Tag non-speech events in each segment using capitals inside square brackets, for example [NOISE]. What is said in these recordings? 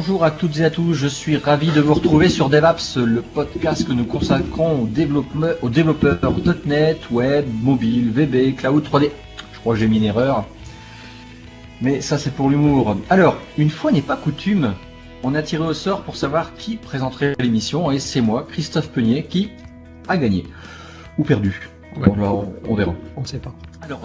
Bonjour à toutes et à tous, je suis ravi de vous retrouver sur DevApps, le podcast que nous consacrons aux, développeurs, aux développeurs .NET, Web, Mobile, VB, Cloud, 3D. Je crois que j'ai mis une erreur. Mais ça c'est pour l'humour. Alors, une fois n'est pas coutume, on a tiré au sort pour savoir qui présenterait l'émission et c'est moi, Christophe Peunier, qui a gagné. Ou perdu. on, on verra. On ne sait pas.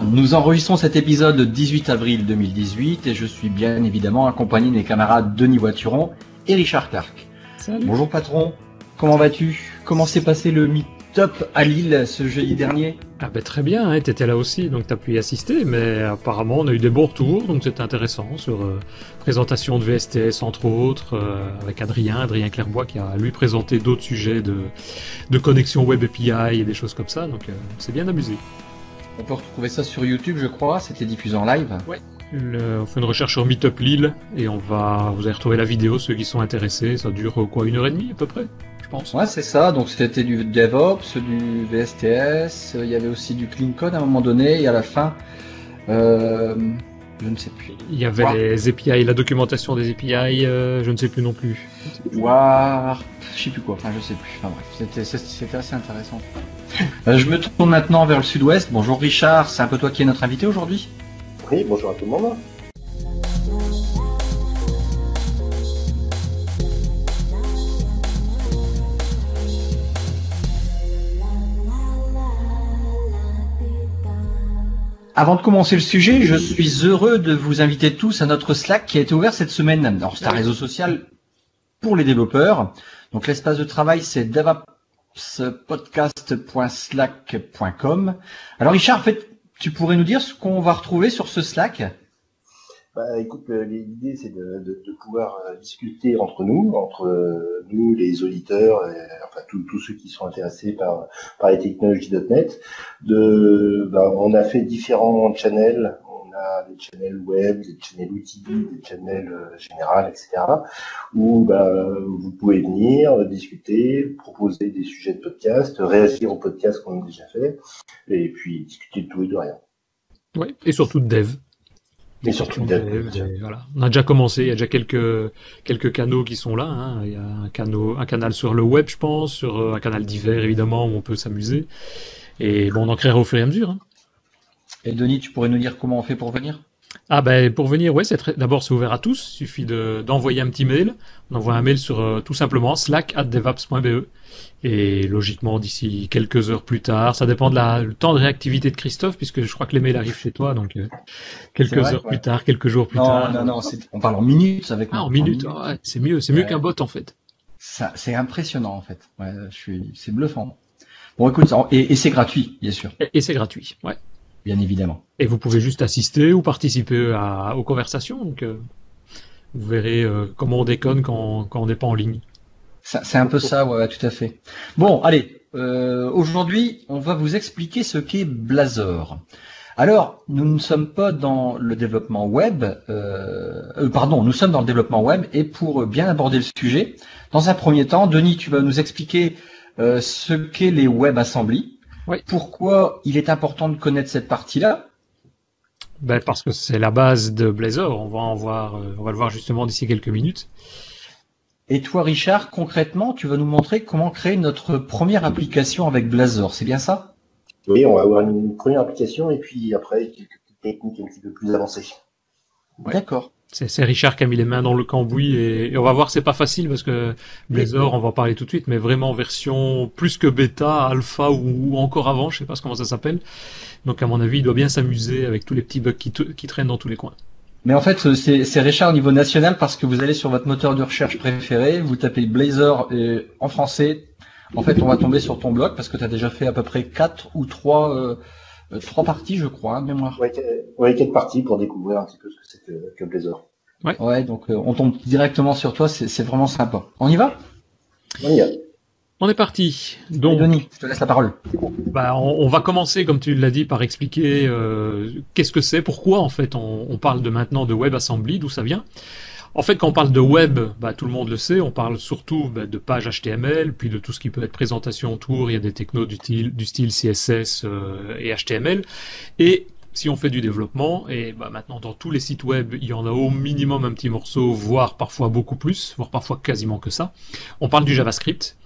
Nous enregistrons cet épisode le 18 avril 2018 et je suis bien évidemment accompagné de mes camarades Denis Voituron et Richard Clark. Salut. Bonjour patron, comment vas-tu? Comment s'est passé le meet-up à Lille ce jeudi dernier? Ah ben très bien, hein, tu étais là aussi, donc tu as pu y assister, mais apparemment on a eu des bons retours, donc c'était intéressant sur euh, présentation de VSTS entre autres, euh, avec Adrien, Adrien Clairbois qui a lui présenté d'autres sujets de, de connexion web API et des choses comme ça, donc euh, c'est bien amusé. On peut retrouver ça sur YouTube je crois, c'était diffusé en live. Le- on fait une recherche sur Meetup Lille et on va, vous allez retrouver la vidéo, ceux qui sont intéressés, ça dure quoi, une heure et demie à peu près, je pense. Ouais c'est ça, donc c'était du DevOps, du VSTS, il y avait aussi du Clean Code à un moment donné et à la fin, euh, je ne sais plus. Il y avait les API, la documentation des API, euh, je ne sais plus non plus. War, je sais plus quoi, enfin je sais plus, enfin bref, c'était assez intéressant. Euh, je me tourne maintenant vers le sud-ouest. Bonjour Richard, c'est un peu toi qui es notre invité aujourd'hui? Oui, bonjour à tout le monde. Avant de commencer le sujet, je suis heureux de vous inviter tous à notre Slack qui a été ouvert cette semaine. Alors c'est un réseau social pour les développeurs. Donc l'espace de travail c'est devapspodcast.slack.com. Alors Richard, en fait, tu pourrais nous dire ce qu'on va retrouver sur ce Slack? Bah, écoute, euh, l'idée c'est de, de- de pouvoir euh, discuter entre nous, entre euh, nous, les auditeurs, enfin tous ceux qui sont intéressés par, par les technologies .NET. De, bah, on a fait différents channels. On a des channels web, des channels outils, des channels euh, générales, etc. Où bah, vous pouvez venir discuter, proposer des sujets de podcast, réagir aux podcasts qu'on a déjà fait, et puis discuter de tout et de rien. Ouais. Et surtout de dev. Surtout voilà. On a déjà commencé, il y a déjà quelques, quelques canaux qui sont là. hein. Il y a un, canal, un canal sur le web, je pense, sur euh, un canal divers, évidemment, où on peut s'amuser. Et bon, on en créera au fur et à mesure. hein. Et Denis, tu pourrais nous dire comment on fait pour venir? Ah ben pour venir, ouais, c'est très... d'abord c'est ouvert à tous. Il suffit de, d'envoyer un petit mail. On envoie un mail sur euh, tout simplement slack@devaps.be et logiquement d'ici quelques heures plus tard, ça dépend de la le temps de réactivité de Christophe puisque je crois que les mails arrivent chez toi, donc euh, quelques vrai, heures ouais. plus tard, quelques jours plus Non, tard. non, non, c'est- on parle en minutes avec Ah, moi. en minutes, ouais, c'est mieux, c'est mieux Ouais. qu'un bot en fait. Ça, c'est impressionnant en fait. Ouais, je suis, c'est bluffant. Bon, écoute, et c'est gratuit, bien sûr, Et, et c'est gratuit, ouais. Bien évidemment. Et vous pouvez juste assister ou participer à, aux conversations, donc euh, vous verrez euh, comment on déconne quand, quand on n'est pas en ligne. C'est un peu ça, ouais, tout à fait. Bon, allez, euh, aujourd'hui, on va vous expliquer ce qu'est Blazor. Alors, nous ne sommes pas dans le développement web, euh, euh, pardon, nous sommes dans le développement web, et pour bien aborder le sujet, dans un premier temps, Denis, tu vas nous expliquer euh, ce qu'est les WebAssembly, Oui. pourquoi il est important de connaître cette partie-là, Ben, parce que c'est la base de Blazor. On va en voir, euh, on va le voir justement d'ici quelques minutes. et toi, Richard, concrètement, tu vas nous montrer comment créer notre première application avec Blazor, c'est bien ça? Oui, on va avoir une première application et puis après quelques petites techniques un petit peu plus avancées. Ouais. D'accord. C'est Richard qui a mis les mains dans le cambouis et, on va voir, c'est pas facile parce que Blazor, on va en parler tout de suite, mais vraiment version plus que bêta, alpha ou, encore avant, je sais pas comment ça s'appelle. Donc à mon avis, il doit bien s'amuser avec tous les petits bugs qui, qui traînent dans tous les coins. Mais en fait, c'est c'est Richard au niveau national parce que vous allez sur votre moteur de recherche préféré, vous tapez Blazor et en français. En fait, on va tomber sur ton blog parce que tu as déjà fait à peu près quatre ou trois euh, euh, trois parties, je crois, de mémoire. Ouais, ouais, quelques parties pour découvrir un petit peu ce que c'est que, que Blazor. Ouais, donc euh, on tombe directement sur toi, c'est vraiment sympa. On y va? On y va. On est parti. Et Donc, Denis, je te laisse la parole. Bah, on, on va commencer, comme tu l'as dit, par expliquer euh, qu'est-ce que c'est, pourquoi en fait on, on parle de maintenant de WebAssembly, d'où ça vient. En fait, quand on parle de web, bah, tout le monde le sait, on parle surtout bah, de pages HTML, puis de tout ce qui peut être présentation autour. Il y a des technos du, style- CSS euh, et HTML. Et si on fait du développement, et bah, maintenant dans tous les sites web, il y en a au minimum un petit morceau, voire parfois beaucoup plus, voire parfois quasiment que ça, on parle du JavaScript.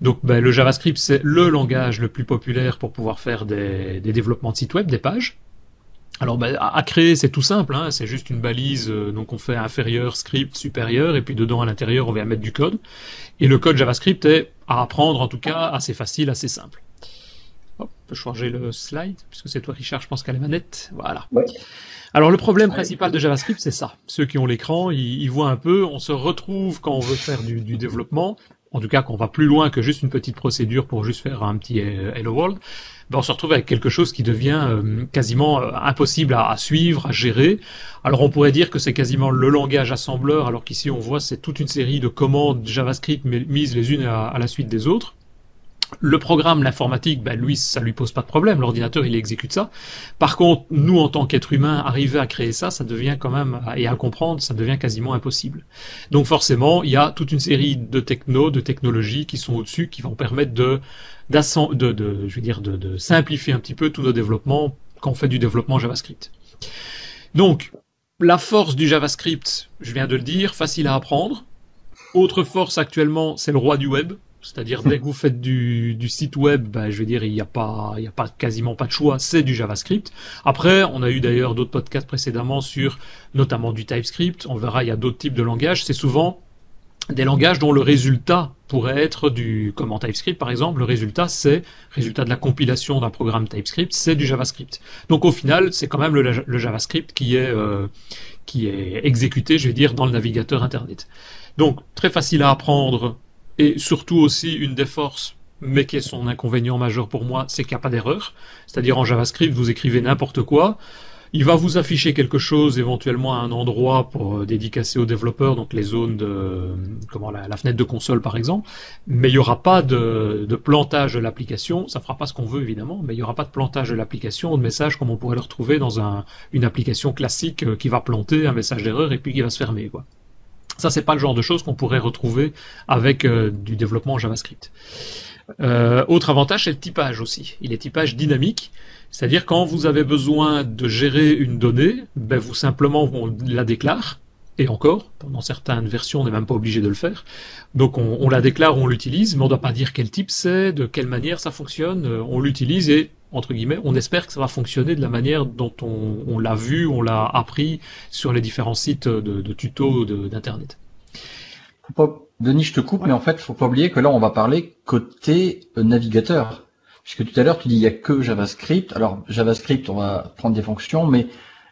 Donc le JavaScript, c'est le langage le plus populaire pour pouvoir faire des, développements de sites web, des pages. Alors bah, à créer, c'est tout simple, hein, c'est juste une balise, euh, donc on fait inférieur, script, supérieur, et puis dedans à l'intérieur, on vient mettre du code. Et le code JavaScript est à apprendre en tout cas assez facile, assez simple. Hop, on peut changer le slide, puisque c'est toi Richard, je pense qu'à les manettes. Voilà. Alors le problème principal de JavaScript, c'est ça. Ceux qui ont l'écran, ils, voient un peu, on se retrouve quand on veut faire du, développement, en tout cas qu'on va plus loin que juste une petite procédure pour juste faire un petit euh, Hello World, ben on se retrouve avec quelque chose qui devient euh, quasiment euh, impossible à, suivre, à gérer. Alors on pourrait dire que c'est quasiment le langage assembleur, alors qu'ici on voit c'est toute une série de commandes JavaScript mises les unes à la suite des autres. Le programme, l'informatique, ben lui, ça lui pose pas de problème. L'ordinateur, il exécute ça. Par contre, nous, en tant qu'êtres humains, arriver à créer ça, ça devient quand même, et à comprendre, ça devient quasiment impossible. Donc forcément, il y a toute une série de technos, de technologies qui sont au-dessus, qui vont permettre de, de, de, je veux dire, de, simplifier un petit peu tous nos développements quand on fait du développement JavaScript. Donc, la force du JavaScript, je viens de le dire, facile à apprendre. Autre force actuellement, c'est le roi du web. C'est-à-dire dès que vous faites du, site web, ben, je veux dire, il n'y a pas, il y a pas quasiment pas de choix, c'est du JavaScript. Après, on a eu d'ailleurs d'autres podcasts précédemment sur notamment du TypeScript. On verra, il y a d'autres types de langages. C'est souvent des langages dont le résultat pourrait être du, comme en TypeScript par exemple, le résultat c'est, résultat de la compilation d'un programme TypeScript, c'est du JavaScript. Donc au final, c'est quand même le, JavaScript qui est, euh, qui est exécuté, je vais dire, dans le navigateur Internet. Donc très facile à apprendre et surtout aussi, une des forces, mais qui est son inconvénient majeur pour moi, c'est qu'il n'y a pas d'erreur. C'est-à-dire en JavaScript, vous écrivez n'importe quoi. Il va vous afficher quelque chose éventuellement à un endroit pour euh, dédicacer aux développeurs, donc les zones de comment la, fenêtre de console par exemple, mais il n'y aura pas de, plantage de l'application, ça fera pas ce qu'on veut évidemment, mais il n'y aura pas de plantage de l'application ou de message comme on pourrait le retrouver dans une application classique euh, qui va planter un message d'erreur et puis qui va se fermer quoi. Ça, c'est pas le genre de choses qu'on pourrait retrouver avec euh, du développement JavaScript. Euh, autre avantage, c'est le typage aussi. Il est typage dynamique, c'est-à-dire quand vous avez besoin de gérer une donnée, ben vous simplement on la déclare et encore, pendant certaines versions, on n'est même pas obligé de le faire. Donc on, la déclare, on l'utilise, mais on ne doit pas dire quel type c'est, de quelle manière ça fonctionne. Euh, on l'utilise et, entre guillemets, on espère que ça va fonctionner de la manière dont on, l'a vu, on l'a appris sur les différents sites de, tutos d'Internet. Denis, je te coupe, mais en fait, faut pas oublier que là, on va parler côté euh, navigateur. Puisque tout à l'heure, tu dis il y a que JavaScript. Alors, JavaScript, on va prendre des fonctions, mais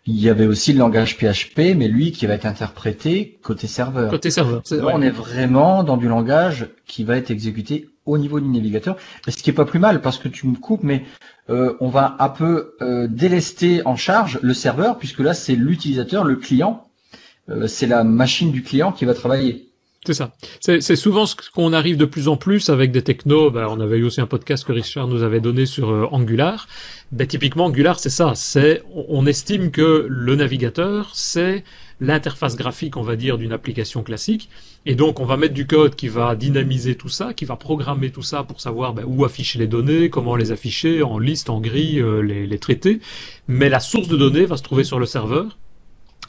il y avait aussi le langage PHP, mais lui qui va être interprété côté serveur. Côté serveur. on est vraiment dans du langage qui va être exécuté au niveau du navigateur. ce qui est pas plus mal parce que tu me coupes, mais euh, on va un peu euh, délester en charge le serveur puisque là c'est l'utilisateur, le client, euh, c'est la machine du client qui va travailler. C'est ça. C'est souvent ce qu'on arrive de plus en plus avec des technos. Ben, on avait eu aussi un podcast que Richard nous avait donné sur euh, Angular. Ben, typiquement, Angular, c'est ça. C'est on estime que le navigateur, c'est l'interface graphique, on va dire, d'une application classique. Et donc, on va mettre du code qui va dynamiser tout ça, qui va programmer tout ça pour savoir ben, où afficher les données, comment les afficher, en liste, en grille, euh, les, les traiter. Mais la source de données va se trouver sur le serveur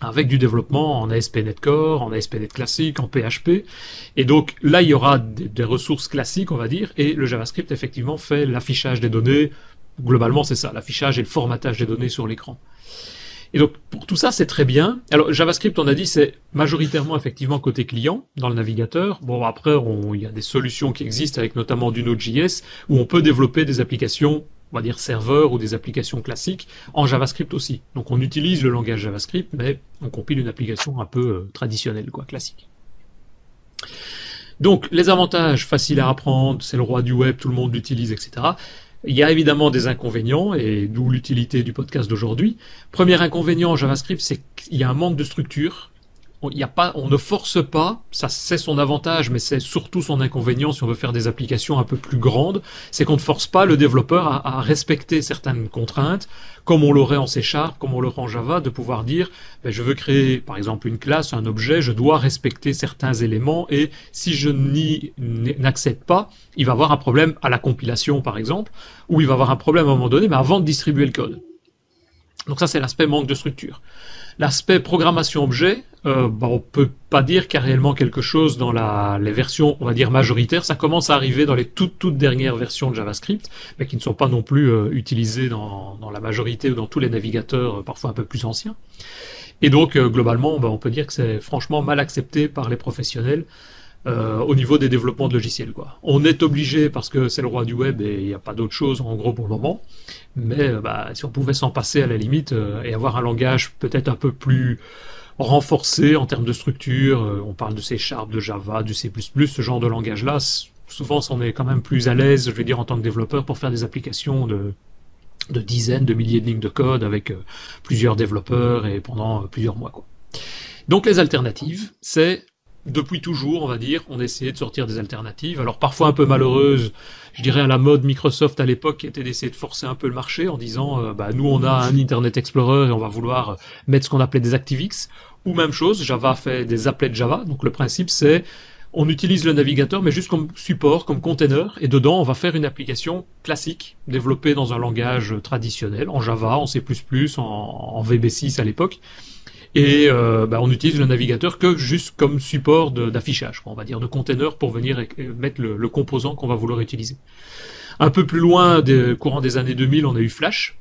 avec du développement en ASP.NET Core, en ASP.NET classique, en PHP. Et donc là, il y aura des, ressources classiques, on va dire, et le JavaScript, effectivement, fait l'affichage des données. Globalement, c'est ça, l'affichage et le formatage des données sur l'écran. Et donc, pour tout ça, c'est très bien. Alors, JavaScript, on a dit, c'est majoritairement, effectivement, côté client, dans le navigateur. Bon, après, il y a des solutions qui existent, avec notamment du Node.js, où on peut développer des applications on va dire serveurs ou des applications classiques en JavaScript aussi. Donc on utilise le langage JavaScript, mais on compile une application un peu euh, traditionnelle, quoi, classique. Donc les avantages, faciles à apprendre, c'est le roi du web, tout le monde l'utilise, etc. Il y a évidemment des inconvénients, et d'où l'utilité du podcast d'aujourd'hui. Premier inconvénient en JavaScript, c'est qu'il y a un manque de structure on, y a pas, on ne force pas, ça c'est son avantage, mais c'est surtout son inconvénient si on veut faire des applications un peu plus grandes, c'est qu'on ne force pas le développeur à, respecter certaines contraintes, comme on l'aurait en C Sharp, comme on l'aurait en Java, de pouvoir dire, ben, je veux créer par exemple une classe, un objet, je dois respecter certains éléments, et si je n'y n'accède pas, il va avoir un problème à la compilation par exemple, ou il va avoir un problème à un moment donné, mais avant de distribuer le code. Donc ça, c'est l'aspect manque de structure. L'aspect programmation objet, euh, bah, on peut pas dire qu'il y a réellement quelque chose dans les versions, on va dire majoritaires. Ça commence à arriver dans les toutes toutes dernières versions de JavaScript, mais qui ne sont pas non plus euh, utilisées dans, la majorité ou dans tous les navigateurs, euh, parfois un peu plus anciens. Et donc globalement, bah, on peut dire que c'est franchement mal accepté par les professionnels. Euh, au niveau des développements de logiciels. Quoi. On est obligé parce que c'est le roi du web et il n'y a pas d'autre chose en gros pour le moment. Mais euh, bah, si on pouvait s'en passer à la limite euh, et avoir un langage peut-être un peu plus renforcé en termes de structure, euh, on parle de C Sharp, de Java, du C++, ce genre de langage-là, souvent on est quand même plus à l'aise, je veux dire, en tant que développeur pour faire des applications de, de dizaines, de milliers de lignes de code avec plusieurs développeurs et pendant plusieurs mois. Quoi. Donc les alternatives, c'est depuis toujours, on va dire, on essayait de sortir des alternatives. Alors parfois un peu malheureuses, je dirais à la mode Microsoft à l'époque, qui était d'essayer de forcer un peu le marché en disant, euh, bah, nous on a un Internet Explorer et on va vouloir mettre ce qu'on appelait des ActiveX. Ou même chose, Java fait des applets de Java. Donc le principe c'est, on utilise le navigateur mais juste comme support, comme container, et dedans on va faire une application classique, développée dans un langage traditionnel, en Java, en C++, en VB6 à l'époque et euh, bah, on utilise le navigateur que juste comme support d'affichage, on va dire, de container pour venir mettre le, le composant qu'on va vouloir utiliser. Un peu plus loin, des, courant des années 2000, on a eu Flash,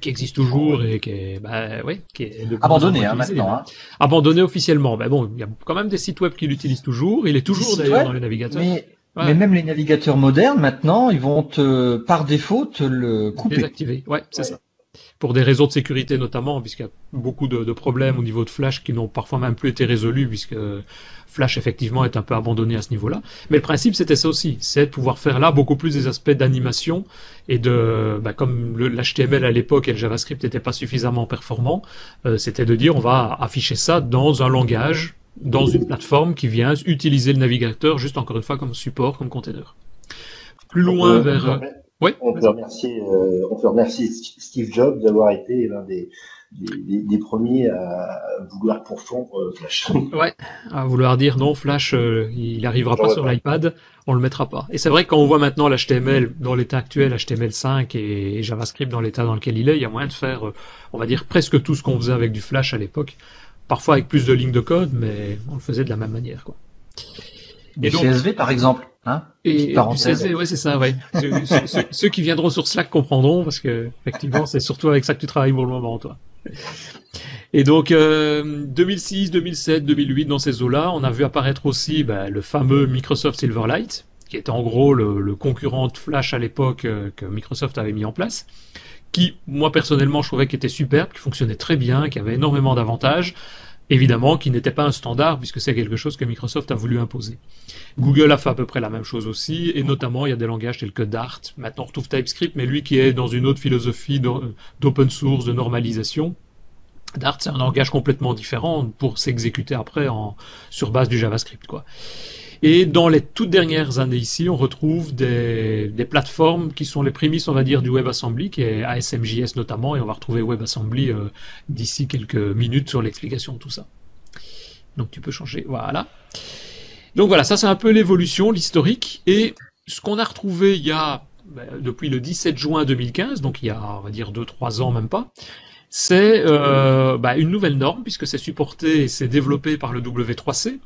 qui existe toujours et qui est, bah, ouais, qui est abandonné hein, maintenant. Hein. Abandonné officiellement. Mais bon, il y a quand même des sites web qui l'utilisent toujours. Il est toujours d'ailleurs dans les navigateurs. Mais... Ouais. Mais même les navigateurs modernes, maintenant, ils vont te, par défaut te le couper. Désactiver, ouais, c'est ouais. ça pour des raisons de sécurité notamment, puisqu'il y a beaucoup de, de, problèmes au niveau de Flash qui n'ont parfois même plus été résolus, puisque Flash effectivement est un peu abandonné à ce niveau-là. Mais le principe c'était ça aussi, c'est de pouvoir faire là beaucoup plus des aspects d'animation et de, bah, comme l'HTML à l'époque et le JavaScript n'étaient pas suffisamment performants, euh, c'était de dire on va afficher ça dans un langage, dans une plateforme qui vient utiliser le navigateur juste encore une fois comme support, comme container. Plus loin euh, vers... Oui. On peut remercier, euh, on peut remercier Steve Jobs d'avoir été l'un des, des, des, premiers à vouloir pourfondre Flash. [LAUGHS] Ouais, à vouloir dire non, Flash, euh, il arrivera pas sur l'iPad, on le mettra pas. Et c'est vrai que quand on voit maintenant l'HTML dans l'état actuel, HTML5 et, JavaScript dans l'état dans lequel il est, il y a moyen de faire, euh, on va dire, presque tout ce qu'on faisait avec du Flash à l'époque. Parfois avec plus de lignes de code, mais on le faisait de la même manière, quoi. Du donc, CSV par exemple. Hein et CSV, ouais, c'est ça, ouais. ceux, ceux, ceux, qui viendront sur Slack comprendront parce que effectivement, c'est surtout avec ça que tu travailles pour le moment, toi. Et donc, euh, 2006, 2007, 2008, dans ces eaux-là, on a vu apparaître aussi bah, le fameux Microsoft Silverlight, qui était en gros le, le concurrent de Flash à l'époque euh, que Microsoft avait mis en place, qui, moi personnellement, je trouvais qu'il était superbe, qui fonctionnait très bien, qui avait énormément d'avantages évidemment qui n'était pas un standard puisque c'est quelque chose que Microsoft a voulu imposer. Google a fait à peu près la même chose aussi, et notamment il y a des langages tels que Dart, maintenant on retrouve TypeScript, mais lui qui est dans une autre philosophie d'open source, de normalisation. Dart c'est un langage complètement différent pour s'exécuter après en, sur base du JavaScript. quoi. Et dans les toutes dernières années ici, on retrouve des, des, plateformes qui sont les prémices, on va dire, du WebAssembly, qui est ASMJS notamment, et on va retrouver WebAssembly euh, d'ici quelques minutes sur l'explication de tout ça. Donc tu peux changer, voilà. Donc voilà, ça c'est un peu l'évolution, l'historique, et ce qu'on a retrouvé il y a ben, depuis le 17 juin 2015, donc il y a on va dire 2-3 ans même pas, c'est euh, bah, une nouvelle norme puisque c'est supporté et c'est développé par le W3C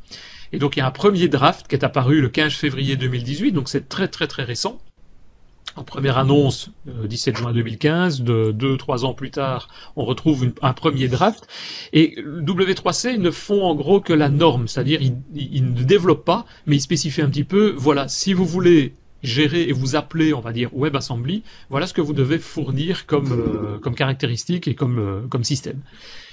et donc il y a un premier draft qui est apparu le 15 février 2018, donc c'est très très très récent. En première annonce, euh, 17 juin 2015, de deux trois ans plus tard, on retrouve un premier draft. Et W3C ne font en gros que la norme, c'est-à-dire ils, ne développent pas, mais ils spécifient un petit peu. Voilà, si vous voulez gérer et vous appeler, on va dire, WebAssembly, voilà ce que vous devez fournir comme, euh, comme caractéristique et comme, euh, comme système.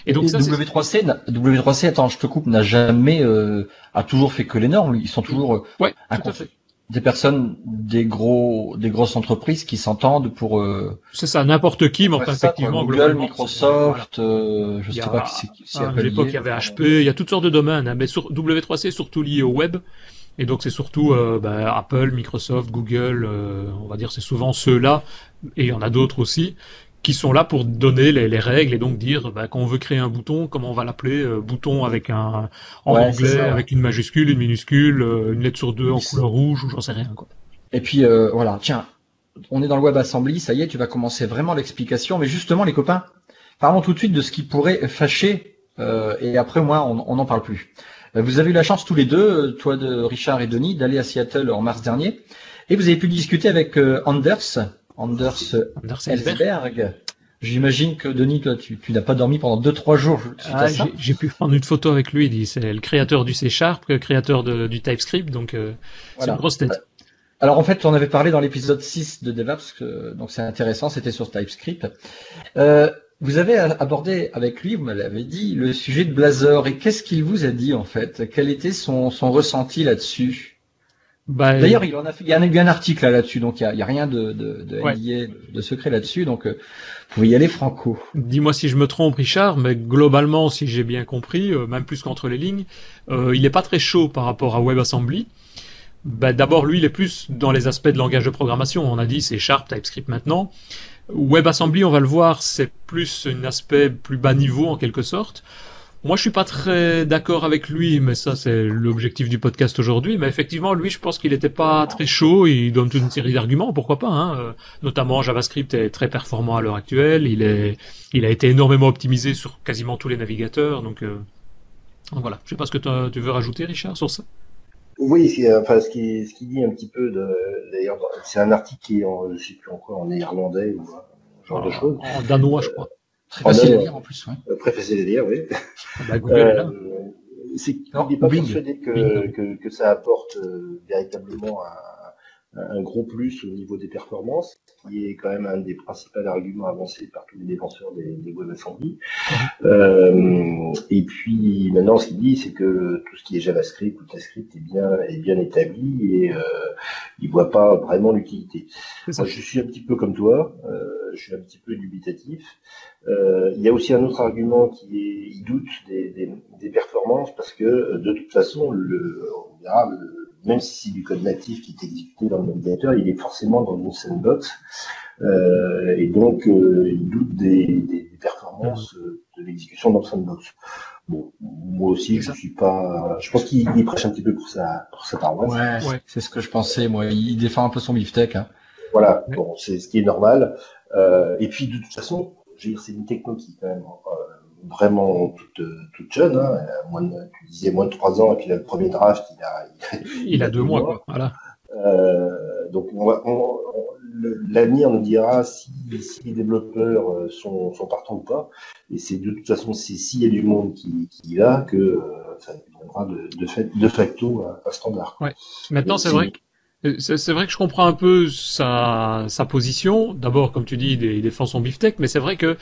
Et donc et ça, W3C, W3C, attends, je te coupe, n'a jamais, euh, a toujours fait que les normes. Ils sont toujours euh, ouais, tout à fait. des personnes, des gros, des grosses entreprises qui s'entendent pour. Euh, c'est ça, n'importe qui, mais enfin effectivement, Google, Microsoft, voilà. je il sais pas qui c'est. Si à l'époque, il y avait HP, il y a toutes sortes de domaines, hein, mais sur W3C est surtout lié au web. Et donc c'est surtout euh, bah, Apple, Microsoft, Google, euh, on va dire c'est souvent ceux-là, et il y en a d'autres aussi, qui sont là pour donner les, les règles et donc dire bah, quand on veut créer un bouton, comment on va l'appeler, euh, bouton avec un en ouais, anglais ça, ouais. avec une majuscule, une minuscule, euh, une lettre sur deux en couleur rouge ou j'en sais rien quoi. Et puis euh, voilà, tiens, on est dans le WebAssembly, ça y est, tu vas commencer vraiment l'explication, mais justement les copains, parlons tout de suite de ce qui pourrait fâcher, euh, et après moi, on n'en parle plus. Euh, vous avez eu la chance tous les deux, toi de Richard et Denis, d'aller à Seattle en mars dernier, et vous avez pu discuter avec Anders, Anders, Anders Ellsberg. J'imagine que Denis, toi, tu, n'as pas dormi pendant 2-3 jours. Ah, j'ai pu prendre une photo avec lui. C'est le créateur du C Sharp, le créateur du TypeScript, donc c'est une grosse tête. Alors en fait, on avait parlé dans l'épisode 6 de DevOps, donc c'est intéressant, c'était sur TypeScript. Euh, vous avez abordé avec lui, vous me l'avez dit, le sujet de Blazor. Et qu'est-ce qu'il vous a dit en fait? Quel était son, ressenti là-dessus? Bah, D'ailleurs, il, en a fait, il y a eu un article là-dessus, donc il n'y a, rien de, de, de, secret là-dessus, donc euh, vous pouvez y aller franco. Dis-moi si je me trompe, Richard, mais globalement, si j'ai bien compris, euh, même plus qu'entre les lignes, il n'est pas très chaud par rapport à WebAssembly bah, D'abord, lui, il est plus dans les aspects de langage de programmation. On a dit c'est Sharp, TypeScript maintenant. WebAssembly, on va le voir, c'est plus un aspect plus bas niveau en quelque sorte. Moi, je suis pas très d'accord avec lui, mais ça, c'est l'objectif du podcast aujourd'hui. Mais effectivement, lui, je pense qu'il n'était pas très chaud. Il donne toute une série d'arguments, pourquoi pas. Hein. Euh, notamment, JavaScript est très performant à l'heure actuelle. Il est, il a été énormément optimisé sur quasiment tous les navigateurs. Donc, euh... donc voilà. Je sais pas ce que tu veux rajouter, Richard, sur ça? Oui, enfin, ce qui, ce qui dit un petit peu, d'ailleurs, c'est un article qui est, en, je sais plus encore, en néerlandais ou ce genre de choses. En danois, je crois. Très facile à lire en plus. Ouais. Très facile à lire, oui. Ah bah, euh, c'est n'est pas persuadé que, que, que, ça apporte euh, véritablement un, un gros plus au niveau des performances, qui est quand même un des principaux arguments avancés par tous les défenseurs des, des WebAssembly. Euh, et puis maintenant, ce qu'il dit, c'est que tout ce qui est JavaScript ou TypeScript est bien est bien établi et euh, il voit pas vraiment l'utilité. Je suis un petit peu comme toi, euh, je suis un petit peu dubitatif. Euh, il y a aussi un autre argument qui est, il doute des, des, des performances parce que de toute façon, le, on verra, le, même si c'est du code natif qui est exécuté dans le navigateur, il est forcément dans une sandbox. Euh, et donc, euh, il doute des, des, performances euh, de l'exécution dans le sandbox. Bon, moi aussi, je suis pas. Je pense qu'il prêche un petit peu pour sa pour sa paroisse. Ouais, c'est ce que je pensais. Moi, il défend un peu son beefsteak. Hein. Voilà. Bon, c'est ce qui est normal. Euh, et puis, de toute façon, je veux dire, c'est une techno qui quand même euh, vraiment toute, toute jeune. Hein. Moins de, tu disais moins de trois ans, et puis là, le premier draft, il a. Il, a, [LAUGHS] deux, mois, quoi. Voilà. Euh, donc, l'avenir nous dira si, si, les développeurs euh, sont, sont, partants ou pas. Et c'est de toute façon, c'est s'il y a du monde qui, qui y va que euh, ça deviendra de, de, fait, de facto un, standard. Ouais. Maintenant, c'est vrai que c'est vrai que je comprends un peu sa, sa position. D'abord, comme tu dis, il défend son beefsteak, mais c'est vrai que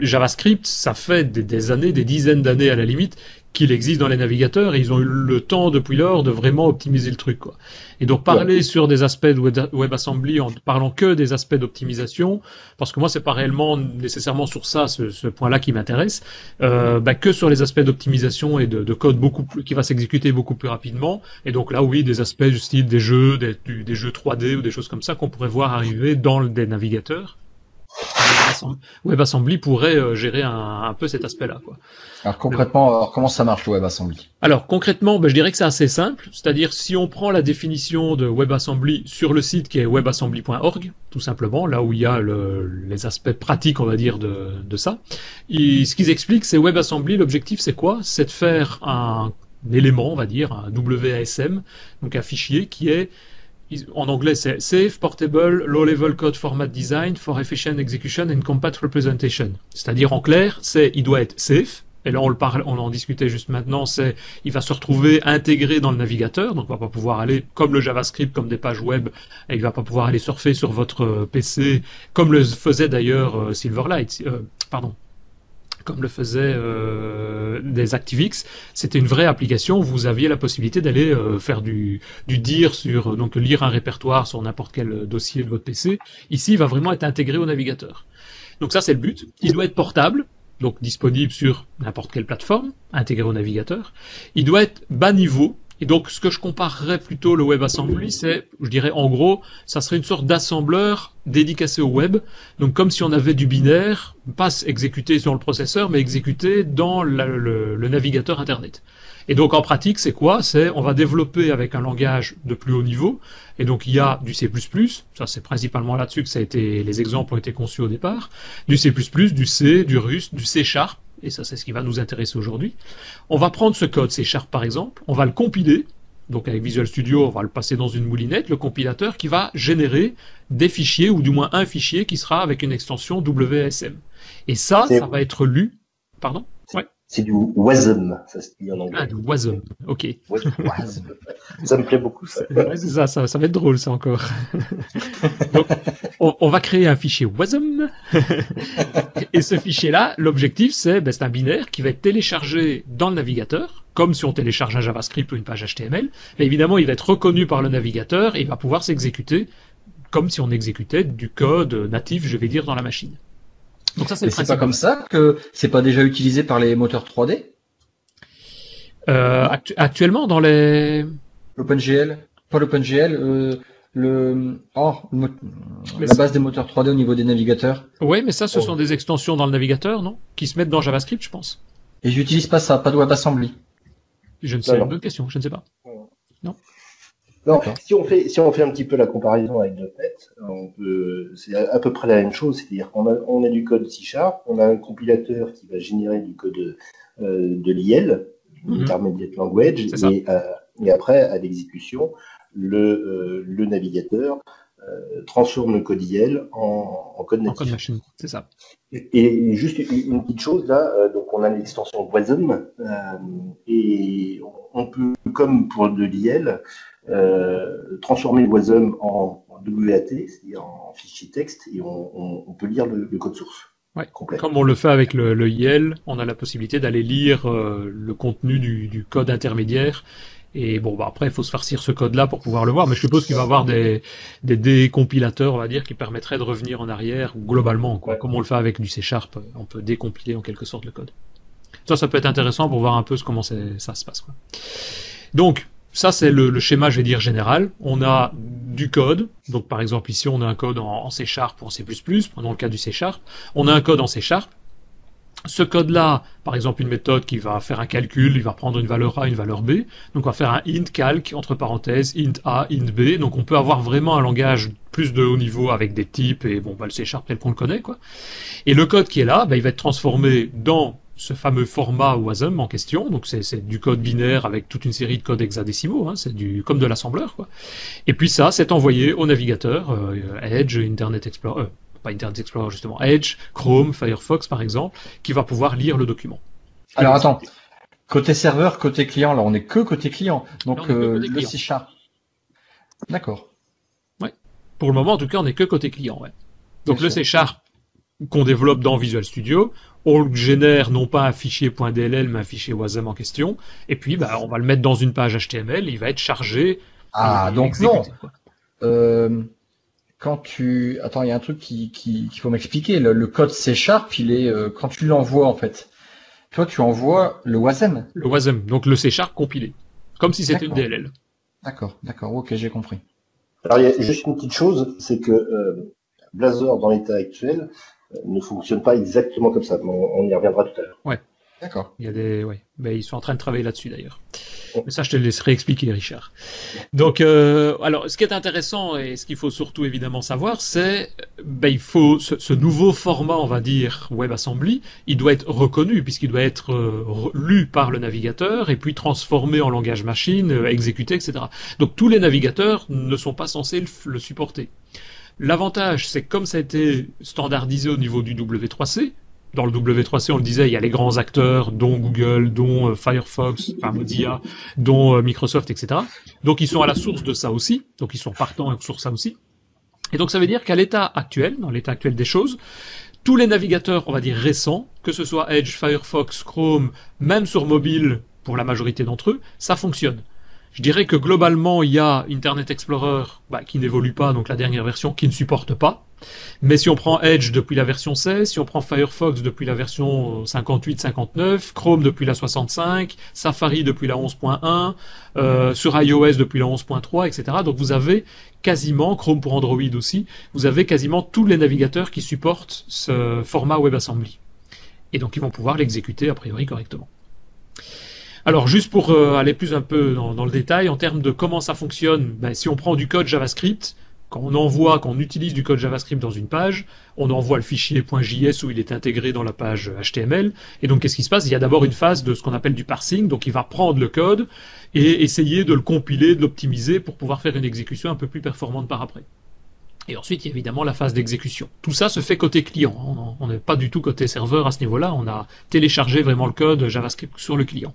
JavaScript, ça fait des, années, des dizaines d'années à la limite, qu'il existe dans les navigateurs et ils ont eu le temps depuis lors de vraiment optimiser le truc. Quoi. Et donc parler sur des aspects de WebAssembly en parlant que des aspects d'optimisation, parce que moi c'est pas réellement nécessairement sur ça ce, point-là qui m'intéresse, euh, bah, que sur les aspects d'optimisation et de, code beaucoup plus, qui va s'exécuter beaucoup plus rapidement. Et donc là oui des aspects du style des jeux, des, des jeux 3D ou des choses comme ça qu'on pourrait voir arriver dans des navigateurs. WebAssembly pourrait euh, gérer un, peu cet aspect-là. Quoi. Alors concrètement, comment ça marche le WebAssembly Alors concrètement, ben, je dirais que c'est assez simple. C'est-à-dire si on prend la définition de WebAssembly sur le site qui est webassembly.org, tout simplement, là où il y a les aspects pratiques, on va dire, de, ça. ce qu'ils expliquent, c'est WebAssembly, l'objectif c'est quoi? C'est de faire un élément, on va dire, un WASM, donc un fichier qui est en anglais c'est Safe, Portable, Low Level Code Format Design for Efficient Execution and Compact Representation. C'est-à-dire en clair, c'est il doit être safe. Et là on le parle, on en discutait juste maintenant, c'est il va se retrouver intégré dans le navigateur, donc on va pas pouvoir aller comme le JavaScript, comme des pages web, et il va pas pouvoir aller surfer sur votre euh, PC, comme le faisait d'ailleurs euh, Silverlight, euh, pardon, comme le faisait euh, des ActiveX, c'était une vraie application. Vous aviez la possibilité d'aller euh, faire du, du dire sur donc lire un répertoire sur n'importe quel dossier de votre PC. Ici, il va vraiment être intégré au navigateur. Donc ça, c'est le but. Il doit être portable, donc disponible sur n'importe quelle plateforme, intégré au navigateur. Il doit être bas niveau, et donc, ce que je comparerais plutôt le WebAssembly, c'est, je dirais en gros, ça serait une sorte d'assembleur dédicacé au web. Donc, comme si on avait du binaire, pas exécuté sur le processeur, mais exécuté dans le, navigateur Internet. Et donc en pratique, c'est quoi? C'est on va développer avec un langage de plus haut niveau. Et donc il y a du C++, ça c'est principalement là-dessus que ça a été, les exemples ont été conçus au départ, du C++, du C, du russe, du C Sharp, et ça c'est ce qui va nous intéresser aujourd'hui. On va prendre ce code C Sharp par exemple, on va le compiler, donc avec Visual Studio, on va le passer dans une moulinette, le compilateur qui va générer des fichiers, ou du moins un fichier qui sera avec une extension WSM. Et ça, ça va être lu. Pardon? C'est du WASM, ça se dit en anglais. Ah, du WASM, ok. ça me plaît beaucoup, ça. Ouais, c'est ça, ça, ça, va être drôle, ça encore. [LAUGHS] Donc, on, on, va créer un fichier WASM. et ce fichier-là, l'objectif, c'est ben, un binaire qui va être téléchargé dans le navigateur, comme si on télécharge un JavaScript ou une page HTML. Mais évidemment, il va être reconnu par le navigateur et il va pouvoir s'exécuter comme si on exécutait du code natif, je vais dire, dans la machine. Donc ça, c'est c'est pas comme ça que c'est pas déjà utilisé par les moteurs 3D euh, actu Actuellement, dans les l'OpenGL, pas l'OpenGL, euh, le oh, le la base des moteurs 3D au niveau des navigateurs. Oui, mais ça, ce oh. sont des extensions dans le navigateur, non? Qui se mettent dans JavaScript, je pense. Et j'utilise pas ça, pas de WebAssembly. Je ne sais, pas. bonne question, je ne sais pas. Non. Non, si on fait si on fait un petit peu la comparaison avec .NET, on peut c'est à peu près la même chose, c'est-à-dire qu'on a on a du code C Sharp, on a un compilateur qui va générer du code euh, de l'IL, mm Intermediate Language, et, euh, et, après à l'exécution, le euh, le navigateur transforme le code IL en, en code natif. En code machine, c'est ça. Et, juste une petite chose là, donc on a l'extension WASM et on peut, comme pour de l'IL, euh, transformer WASM en, WAT, c'est-à-dire en fichier texte, et on, on, peut lire le, le, code source. Ouais. Comme on le fait avec le, le IL, on a la possibilité d'aller lire euh, le contenu du, du, code intermédiaire. Et bon, bah après, il faut se farcir ce code-là pour pouvoir le voir, mais je suppose qu'il va y avoir des, des décompilateurs, on va dire, qui permettraient de revenir en arrière, globalement, quoi. Ouais. Comme on le fait avec du C Sharp, on peut décompiler en quelque sorte le code. Ça, ça peut être intéressant pour voir un peu comment ça se passe. Quoi. Donc, ça, c'est le, schéma, je vais dire, général. On a du code. Donc, par exemple, ici, on a un code en, en C Sharp ou en C++, prenons le cas du C Sharp. On a un code en C Sharp. Ce code-là, par exemple, une méthode qui va faire un calcul, il va prendre une valeur A, une valeur B. Donc, on va faire un int calc, entre parenthèses, int A, int B. Donc, on peut avoir vraiment un langage plus de haut niveau avec des types et bon, bah, le C Sharp tel qu'on le connaît, quoi. Et le code qui est là, bah, il va être transformé dans ce fameux format WASM en question. Donc c'est du code binaire avec toute une série de codes hexadécimaux, hein, c'est du comme de l'assembleur quoi. Et puis ça, c'est envoyé au navigateur euh, Edge, Internet Explorer, euh, pas Internet Explorer justement, Edge, Chrome, Firefox par exemple, qui va pouvoir lire le document. Alors attends, côté serveur, côté client, là on est que côté client, donc euh, le C Sharp. D'accord. Ouais. Pour le moment, en tout cas, on est que côté client. Ouais. Donc le C Sharp qu'on développe dans Visual Studio, on génère non pas un fichier .dll mais un fichier WASM en question, et puis bah, on va le mettre dans une page HTML, il va être chargé. Ah donc non. Euh, quand tu attends, il y a un truc qui qu'il faut m'expliquer. Le, le, code C Sharp, il est euh, quand tu l'envoies en fait. Toi, tu envoies le WASM. Le WASM, donc le C Sharp compilé, comme si c'était une DLL. D'accord, d'accord, ok, j'ai compris. Alors il y a juste une petite chose, c'est que euh, Blazor dans l'état actuel ne fonctionne pas exactement comme ça. On, on y reviendra tout à l'heure. Ouais. D'accord. Il y a des, ouais. Ben, ils sont en train de travailler là-dessus d'ailleurs. Mais ça, je te laisserai expliquer, Richard. Donc, euh, alors, ce qui est intéressant et ce qu'il faut surtout évidemment savoir, c'est, ben, il faut ce, ce, nouveau format, on va dire, WebAssembly, il doit être reconnu puisqu'il doit être euh, lu par le navigateur et puis transformé en langage machine, euh, exécuté, etc. Donc, tous les navigateurs ne sont pas censés le, le supporter. L'avantage, c'est que comme ça a été standardisé au niveau du W3C, dans le W3C, on le disait, il y a les grands acteurs, dont Google, dont euh, Firefox, enfin Mozilla, dont euh, Microsoft, etc. Donc ils sont à la source de ça aussi, donc ils sont partants sur ça aussi. Et donc ça veut dire qu'à l'état actuel, dans l'état actuel des choses, tous les navigateurs, on va dire récents, que ce soit Edge, Firefox, Chrome, même sur mobile pour la majorité d'entre eux, ça fonctionne. Je dirais que globalement, il y a Internet Explorer bah, qui n'évolue pas, donc la dernière version qui ne supporte pas. Mais si on prend Edge depuis la version 16, si on prend Firefox depuis la version 58-59, Chrome depuis la 65, Safari depuis la 11.1, euh, sur iOS depuis la 11.3, etc. Donc vous avez quasiment, Chrome pour Android aussi, vous avez quasiment tous les navigateurs qui supportent ce format WebAssembly. Et donc ils vont pouvoir l'exécuter a priori correctement. Alors juste pour euh, aller plus un peu dans, le détail, en termes de comment ça fonctionne, ben, si on prend du code JavaScript, quand on envoie, quand on utilise du code JavaScript dans une page, on envoie le fichier .js où il est intégré dans la page HTML. Et donc, qu'est-ce qui se passe? Il y a d'abord une phase de ce qu'on appelle du parsing. Donc, il va prendre le code et essayer de le compiler, de l'optimiser pour pouvoir faire une exécution un peu plus performante par après. Et ensuite, il y a évidemment la phase d'exécution. Tout ça se fait côté client. On n'est pas du tout côté serveur à ce niveau-là. On a téléchargé vraiment le code JavaScript sur le client.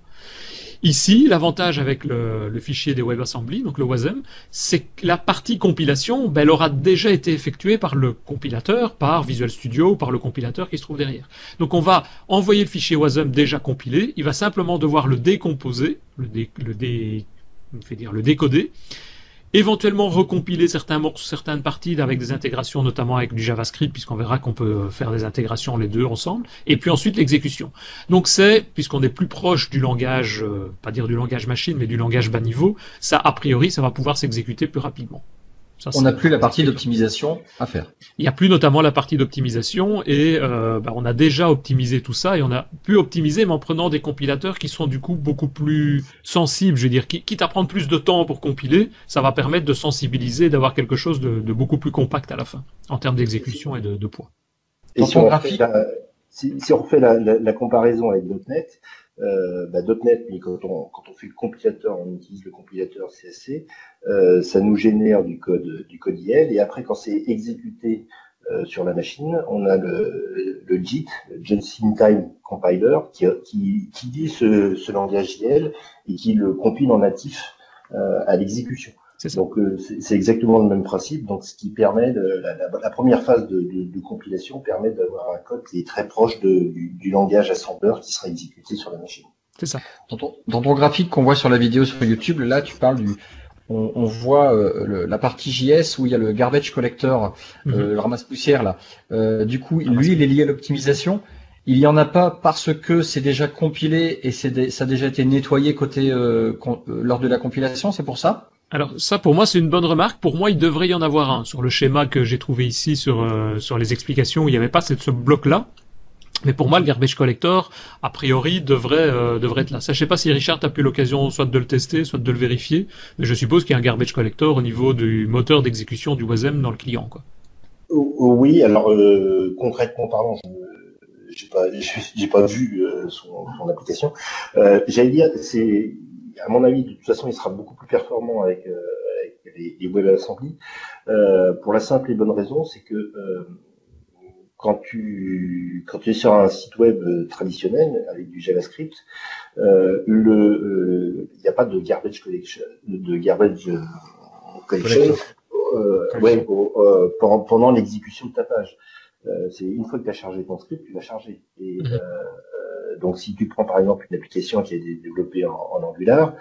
Ici, l'avantage avec le, fichier des WebAssembly, donc le WASM, c'est que la partie compilation, ben, elle aura déjà été effectuée par le compilateur, par Visual Studio, par le compilateur qui se trouve derrière. Donc on va envoyer le fichier WASM déjà compilé, il va simplement devoir le décomposer, le, le, dé, dire, le décoder, éventuellement recompiler certains morceaux, certaines parties avec des intégrations, notamment avec du JavaScript, puisqu'on verra qu'on peut faire des intégrations les deux ensemble, et puis ensuite l'exécution. Donc c'est, puisqu'on est plus proche du langage, euh, pas dire du langage machine, mais du langage bas niveau, ça a priori, ça va pouvoir s'exécuter plus rapidement on n'a plus la partie d'optimisation à faire. Il n'y a plus notamment la partie d'optimisation et euh, bah, on a déjà optimisé tout ça et on a pu optimiser mais en prenant des compilateurs qui sont du coup beaucoup plus sensibles. Je veux dire, quitte à prendre plus de temps pour compiler, ça va permettre de sensibiliser, d'avoir quelque chose de, beaucoup plus compact à la fin en termes d'exécution et de, poids. Et si on, refait la, comparaison avec .NET, euh, bah, .NET, mais quand on, quand on fait le compilateur, on utilise le compilateur CSC, euh, ça nous génère du code, du code IL, et après, quand c'est exécuté euh, sur la machine, on a le, le JIT, le Just in Time Compiler, qui, qui, qui lit ce, ce, langage IL et qui le compile en natif euh, à l'exécution. Donc euh, c'est exactement le même principe. Donc ce qui permet de, la, la, première phase de, de, de compilation permet d'avoir un code qui est très proche du, du, langage assembleur qui sera exécuté sur la machine. C'est ça. Dans ton, dans ton, graphique qu'on voit sur la vidéo sur YouTube, là tu parles du, on, on voit euh, le, la partie JS où il y a le garbage collector, mm le ramasse poussière là. Euh, du coup, lui, il est lié à l'optimisation. Il y en a pas parce que c'est déjà compilé et c'est ça a déjà été nettoyé côté lors de la compilation, c'est pour ça? Alors ça pour moi c'est une bonne remarque. Pour moi il devrait y en avoir un sur le schéma que j'ai trouvé ici sur euh, sur les explications où il n'y avait pas ce bloc là. Mais pour moi le garbage collector a priori devrait euh, devrait être là. Ça je sais pas si Richard a pu l'occasion soit de le tester soit de le vérifier, mais je suppose qu'il y a un garbage collector au niveau du moteur d'exécution du WASM dans le client quoi. Oui alors euh, concrètement parlant j'ai pas [LAUGHS] j'ai pas vu son, son, application. J'allais dire c'est à mon avis, de toute façon, il sera beaucoup plus performant avec, euh, les, les WebAssembly, euh, pour la simple et bonne raison, c'est que euh, quand tu quand tu es sur un site web traditionnel avec du JavaScript, euh, le il n'y a pas de garbage collection, de garbage collection, ouais, pendant, pendant l'exécution de ta page. c'est une fois que tu as chargé ton script, tu vas charger. Et, mhm. Euh, donc si tu prends par exemple une application qui est développée en, Angular,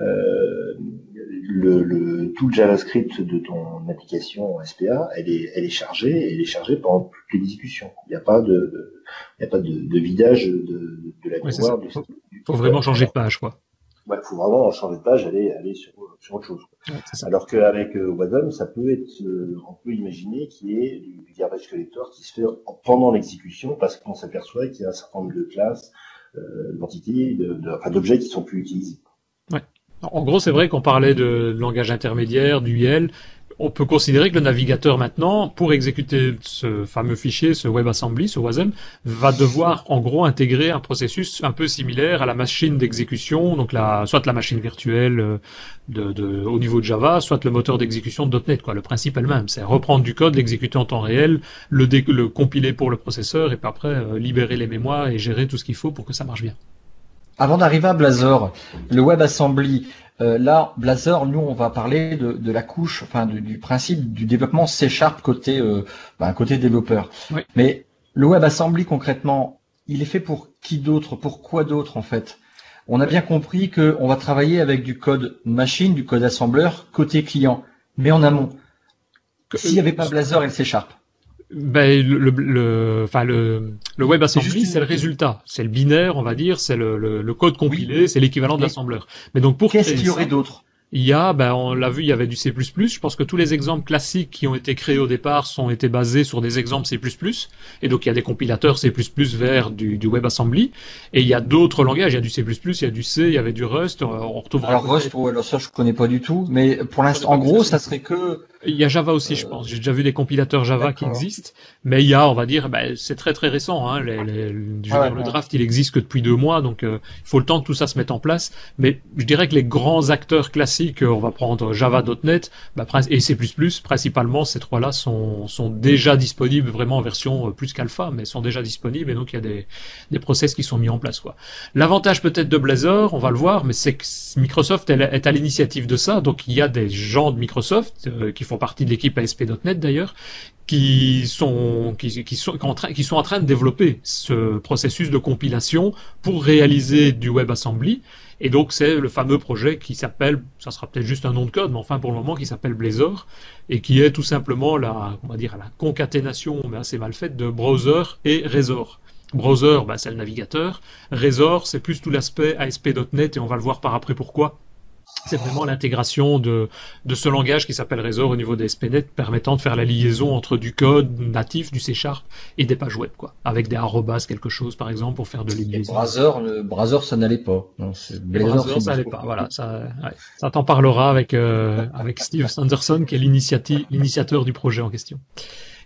euh, le, tout le JavaScript de ton application SPA, elle est, elle est chargée, elle est chargée pendant toute l'exécution. Il n'y a pas de, il a pas de, vidage de, de la mémoire. Il faut, vraiment changer de page, quoi. Il faut vraiment changer de page, aller, aller sur, sur autre chose. Alors qu'avec euh, Wasm, ça peut être, euh, on peut imaginer qu'il y ait du, garbage collector qui se fait pendant l'exécution parce qu'on s'aperçoit qu'il y a un certain nombre de classes, euh, d'entités, d'objets de, qui sont plus utilisés. Ouais. En gros, c'est vrai qu'on parlait de langage intermédiaire, du YEL on peut considérer que le navigateur maintenant, pour exécuter ce fameux fichier, ce WebAssembly, ce WASM, va devoir en gros intégrer un processus un peu similaire à la machine d'exécution, donc la, soit la machine virtuelle euh, de, au niveau de Java, soit le moteur d'exécution de .NET. Quoi. Le principe est le même, c'est reprendre du code, l'exécuter en temps réel, le, le compiler pour le processeur et puis après euh, libérer les mémoires et gérer tout ce qu'il faut pour que ça marche bien. Avant d'arriver à Blazor, le WebAssembly, euh, là, Blazor, nous, on va parler de, la couche, enfin du, principe du développement C Sharp côté, euh, ben, côté développeur. Mais le WebAssembly, concrètement, il est fait pour qui d'autre? Pour quoi d'autre, en fait? On a bien compris qu'on va travailler avec du code machine, du code assembleur, côté client. Mais en amont, s'il n'y avait pas Blazor et le C Sharp, ben, le, le, enfin, le, le WebAssembly, c'est le résultat. C'est le binaire, on va dire, c'est le, le, code compilé, c'est l'équivalent de l'assembleur. Mais donc pour Qu'est-ce qu'il y aurait d'autre? il y a, ben, on l'a vu, il y avait du C++. Je pense que tous les exemples classiques qui ont été créés au départ sont été basés sur des exemples C++. Et donc, il y a des compilateurs C++ vers du, du WebAssembly. Et il y a d'autres langages. Il y a du C++, il y a du C, il y avait du Rust. On retrouve Alors, Rust, ouais, ça, je connais pas du tout. Mais pour l'instant, en gros, ça serait que il y a Java aussi, je pense. J'ai déjà vu des compilateurs Java qui existent, mais il y a, on va dire, ben, c'est très très récent. Hein. Les, les, le draft, il existe que depuis deux mois, donc euh, il faut le temps que tout ça se mette en place. Mais je dirais que les grands acteurs classiques, on va prendre Java.NET ben, et C++, principalement, ces trois-là sont, sont déjà disponibles vraiment en version euh, plus qu'alpha, mais sont déjà disponibles et donc il y a des, des process qui sont mis en place. quoi. L'avantage peut-être de Blazor, on va le voir, mais c'est que Microsoft est à l'initiative de ça, donc il y a des gens de Microsoft euh, qui font partie de l'équipe ASP.NET d'ailleurs, qui sont, qui, sont, qui sont en train de développer ce processus de compilation pour réaliser du WebAssembly. Et donc c'est le fameux projet qui s'appelle, ça sera peut-être juste un nom de code, mais enfin pour le moment qui s'appelle Blazor, et qui est tout simplement la, on dire, la concaténation, mais assez mal faite, de browser et Razor. Browser, bah, c'est le navigateur. Razor, c'est plus tout l'aspect ASP.NET, et on va le voir par après pourquoi c'est vraiment l'intégration de, de ce langage qui s'appelle Razor au niveau des SPNet permettant de faire la liaison entre du code natif, du C Sharp et des pages web, quoi. Avec des arrobas, quelque chose, par exemple, pour faire de liaison. Browser, le browser, ça n'allait pas. Non, Blazor, ça n'allait pas. Voilà, ça, ouais. ça t'en parlera avec, euh, avec Steve Sanderson, qui est l'initiateur du projet en question.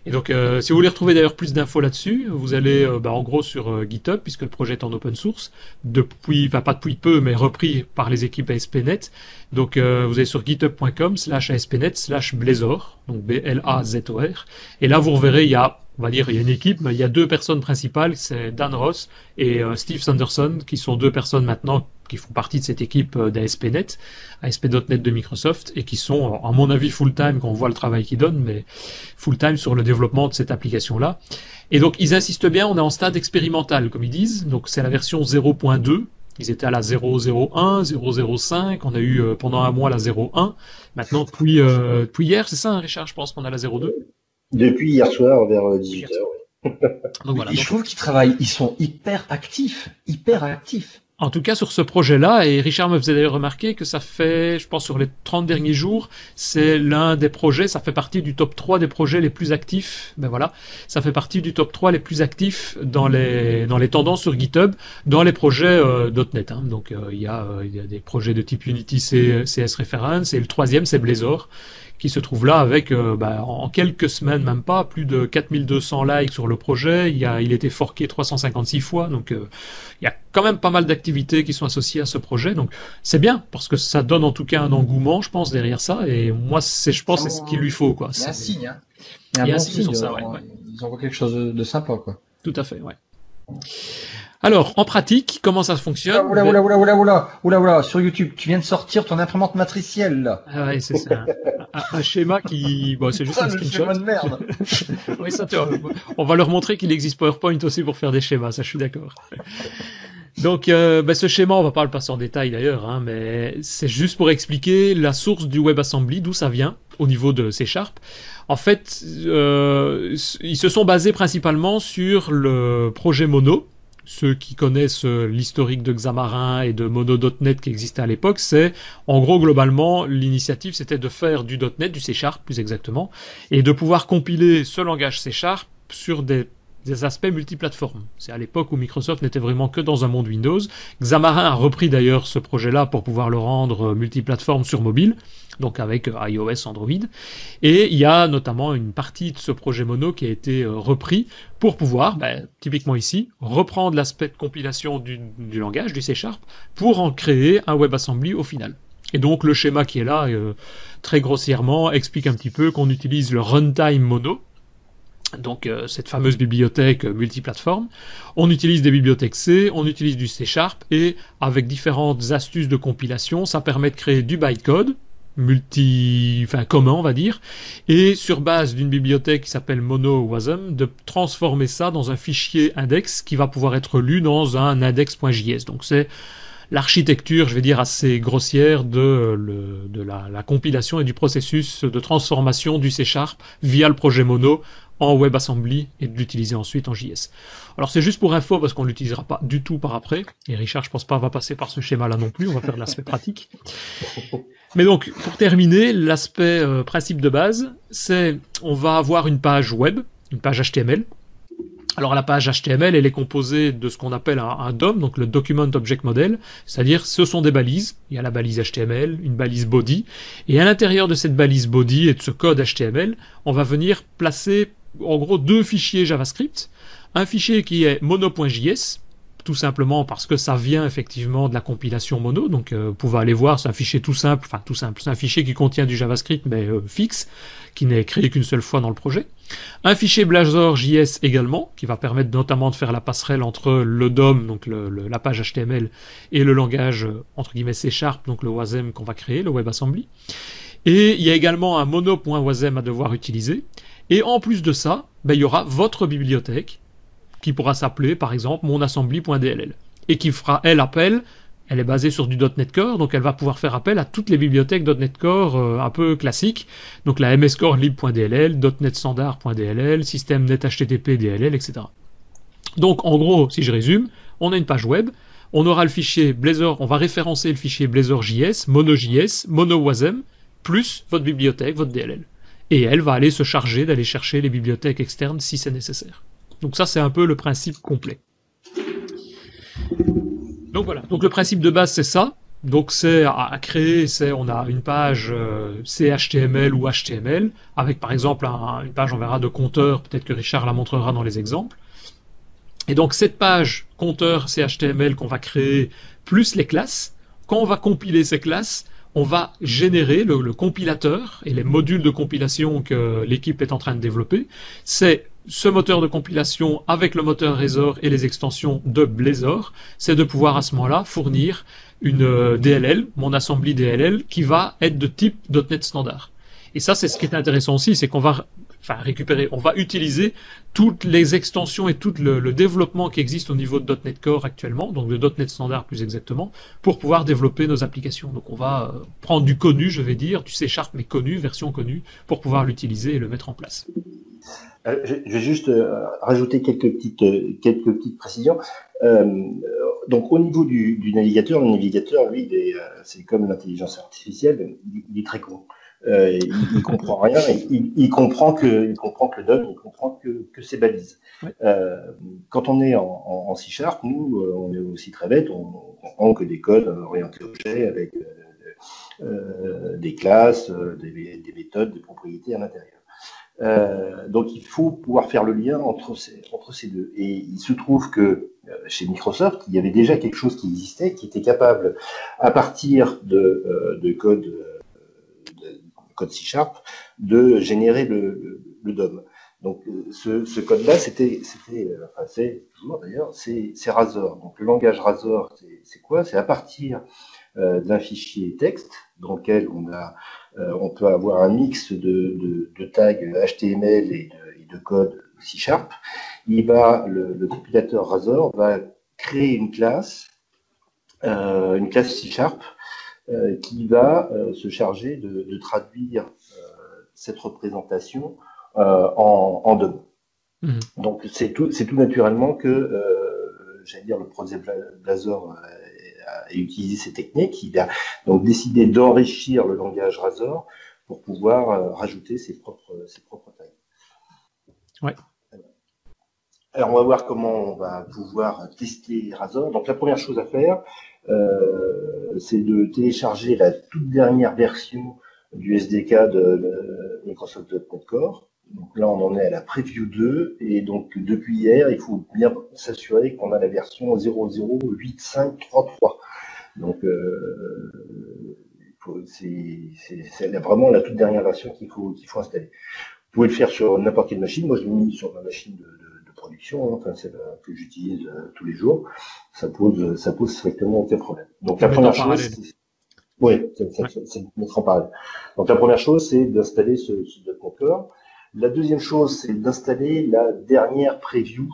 Et donc, euh, si vous voulez retrouver d'ailleurs plus d'infos là-dessus, vous allez euh, bah, en gros sur euh, GitHub, puisque le projet est en open source, depuis, enfin pas depuis peu, mais repris par les équipes ASP.NET. Donc, vous allez sur github.com slash ASP.NET slash Blazor, donc B-L-A-Z-O-R. Et là, vous reverrez, il y a on va dire, il y a une équipe, mais il y a deux personnes principales, c'est Dan Ross et euh, Steve Sanderson, qui sont deux personnes maintenant qui font partie de cette équipe euh, d'ASP.NET, ASP.NET de Microsoft, et qui sont, à mon avis, full-time quand on voit le travail qu'ils donnent, mais full-time sur le développement de cette application-là. Et donc, ils insistent bien, on est en stade expérimental, comme ils disent, donc c'est la version 0.2, ils étaient à la 001, 005, on a eu euh, pendant un mois la 01. Maintenant, depuis, depuis hier, c'est ça, hein, Richard, je pense qu'on a la 02 depuis hier soir vers 18h. Euh, donc voilà, je trouve qu'ils travaillent, ils sont hyper actifs, hyper actifs. En tout cas sur ce projet-là, et Richard me faisait d'ailleurs remarquer que ça fait, je pense sur les 30 derniers jours, c'est l'un des projets, ça fait partie du top 3 des projets les plus actifs, ben voilà, ça fait partie du top 3 les plus actifs dans les, dans les tendances sur GitHub, dans les projets euh, .NET. Hein. Donc euh, il, y a, il y a des projets de type Unity CS Reference, et le troisième c'est Blazor, qui se trouve là avec euh, bah, en quelques semaines, même pas, plus de 4200 likes sur le projet. Il, a, il était forqué 356 fois, donc euh, il y a quand même pas mal d'activités qui sont associées à ce projet. Donc c'est bien parce que ça donne en tout cas un engouement, je pense, derrière ça. Et moi, c'est, je pense, c'est ce qu'il lui faut, quoi. A un signe. Hein. Il y a un, signe, sur ça. Ouais, Ils envoient quelque chose de, de sympa, quoi. Tout à fait, ouais. Alors, en pratique, comment ça fonctionne Oula, oula, oula, oula, oula, oula, oula, sur YouTube, tu viens de sortir ton imprimante matricielle, là. Ah ouais, c'est ça. [LAUGHS] un, schéma qui, bon, c'est juste un screenshot. de merde. [LAUGHS] oui, ça, on va leur montrer qu'il existe PowerPoint aussi pour faire des schémas, ça, je suis d'accord. Donc, euh, bah, ce schéma, on va pas le passer en détail d'ailleurs, hein, mais c'est juste pour expliquer la source du WebAssembly, d'où ça vient au niveau de C Sharp. En fait, euh, ils se sont basés principalement sur le projet Mono, ceux qui connaissent euh, l'historique de Xamarin et de Mono.NET qui existait à l'époque, c'est en gros globalement l'initiative c'était de faire du .NET, du C Sharp plus exactement, et de pouvoir compiler ce langage C Sharp sur des des aspects multiplateformes. C'est à l'époque où Microsoft n'était vraiment que dans un monde Windows. Xamarin a repris d'ailleurs ce projet-là pour pouvoir le rendre euh, multiplateforme sur mobile donc avec euh, iOS, Android. Et il y a notamment une partie de ce projet Mono qui a été euh, repris pour pouvoir, ben, typiquement ici, reprendre l'aspect de compilation du, langage, du C Sharp, pour en créer un WebAssembly au final. Et donc le schéma qui est là, euh, très grossièrement, explique un petit peu qu'on utilise le runtime Mono, donc cette fameuse bibliothèque multiplateforme. On utilise des bibliothèques C, on utilise du C Sharp et avec différentes astuces de compilation, ça permet de créer du bytecode, multi, enfin commun on va dire, et sur base d'une bibliothèque qui s'appelle MonoWasm, de transformer ça dans un fichier index qui va pouvoir être lu dans un index.js. Donc c'est l'architecture, je vais dire, assez grossière de, de la, compilation et du processus de transformation du C Sharp via le projet Mono en WebAssembly et de l'utiliser ensuite en JS. Alors c'est juste pour info parce qu'on l'utilisera pas du tout par après. Et Richard, je pense pas, va passer par ce schéma-là non plus. On va faire de l'aspect pratique. [LAUGHS] Mais donc, pour terminer, l'aspect euh, principe de base, c'est on va avoir une page web, une page HTML. Alors la page HTML, elle est composée de ce qu'on appelle un, un, DOM, donc le Document Object Model, c'est-à-dire ce sont des balises. Il y a la balise HTML, une balise body, et à l'intérieur de cette balise body et de ce code HTML, on va venir placer en gros deux fichiers JavaScript. Un fichier qui est mono.js, tout simplement parce que ça vient effectivement de la compilation mono. Donc euh, vous pouvez aller voir, c'est un fichier tout simple, enfin tout simple, c'est un fichier qui contient du JavaScript mais euh, fixe, qui n'est créé qu'une seule fois dans le projet. Un fichier Blazor.js également, qui va permettre notamment de faire la passerelle entre le DOM, donc le, le, la page HTML, et le langage euh, entre guillemets C Sharp, donc le WASM qu'on va créer, le WebAssembly. Et il y a également un mono.wasm à devoir utiliser. Et en plus de ça, ben, il y aura votre bibliothèque qui pourra s'appeler par exemple monassembly.dll et qui fera elle appel elle est basée sur du .NET Core, donc elle va pouvoir faire appel à toutes les bibliothèques .NET Core euh, un peu classiques, donc la MSCore lib.dll, .NET Standard.dll, système NetHTTP DLL, etc. Donc en gros, si je résume, on a une page web, on aura le fichier Blazor, on va référencer le fichier Blazor.js, MonoJS, MonoWasm, plus votre bibliothèque, votre DLL. Et elle va aller se charger d'aller chercher les bibliothèques externes si c'est nécessaire. Donc ça, c'est un peu le principe complet. Donc voilà. Donc le principe de base, c'est ça. Donc c'est à créer, c'est on a une page euh, CHTML ou HTML avec par exemple un, une page, on verra de compteur. Peut-être que Richard la montrera dans les exemples. Et donc cette page compteur CHTML qu'on va créer plus les classes. Quand on va compiler ces classes, on va générer le, compilateur et les modules de compilation que l'équipe est en train de développer. C'est ce moteur de compilation avec le moteur Razor et les extensions de Blazor, c'est de pouvoir à ce moment-là fournir une DLL, mon assembly DLL, qui va être de type .NET standard. Et ça, c'est ce qui est intéressant aussi, c'est qu'on va enfin récupérer, on va utiliser toutes les extensions et tout le, développement qui existe au niveau de .NET Core actuellement, donc de .NET Standard plus exactement, pour pouvoir développer nos applications. Donc on va euh, prendre du connu, je vais dire, du C Sharp mais connu, version connue, pour pouvoir l'utiliser et le mettre en place. Euh, je vais juste euh, rajouter quelques petites, précisions. Donc au niveau du, navigateur, le navigateur, lui, c'est comme l'intelligence artificielle, il, est très con. Euh, il, il, comprend rien, il, il, comprend que, il comprend que le DOM, il comprend que, que c'est balise. Ouais. Euh, quand on est en, en, en, C Sharp, nous, on est aussi très bête, on, on comprend que des codes orientés objets avec euh, des classes, des, des, méthodes, des propriétés à l'intérieur. Euh, donc il faut pouvoir faire le lien entre ces, entre ces deux. Et il se trouve que euh, chez Microsoft, il y avait déjà quelque chose qui existait, qui était capable, à partir de, euh, de code, de C Sharp, de générer le, DOM. Donc ce, ce code-là, c'était, enfin c'est toujours d'ailleurs, c'est, Razor. Donc le langage Razor, c'est, quoi? C'est à partir euh, d'un fichier texte dans lequel on euh, peut avoir un mix de, de, tags HTML et de, code C Sharp. Il va, le, le, compilateur Razor va créer une classe, euh, une classe C Sharp, euh, qui va euh, se charger de, de traduire euh, cette représentation en, en DOM. Mmh. Donc c'est tout, naturellement que, j'allais dire, le projet Blazor et utiliser ces techniques. Il a donc décidé d'enrichir le langage Razor pour pouvoir euh, rajouter ses propres, ses propres tags. Ouais. Alors on va voir comment on va pouvoir tester Razor. Donc la première chose à faire, euh, c'est de télécharger la toute dernière version du SDK de Microsoft.NET Core. Donc là, on en est à la preview 2 et donc depuis hier, il faut bien s'assurer qu'on a la version 008533. Donc euh, c'est vraiment la toute dernière version qu'il faut qu'il faut installer. Vous pouvez le faire sur n'importe quelle machine. Moi, je l'ai mis sur ma machine de production, hein, enfin que j'utilise euh, tous les jours. Ça pose ça pose strictement aucun problème. Donc la première chose, oui, c'est mettre en parallèle. Donc la première chose, c'est d'installer ce, ce La deuxième chose, c'est d'installer la dernière preview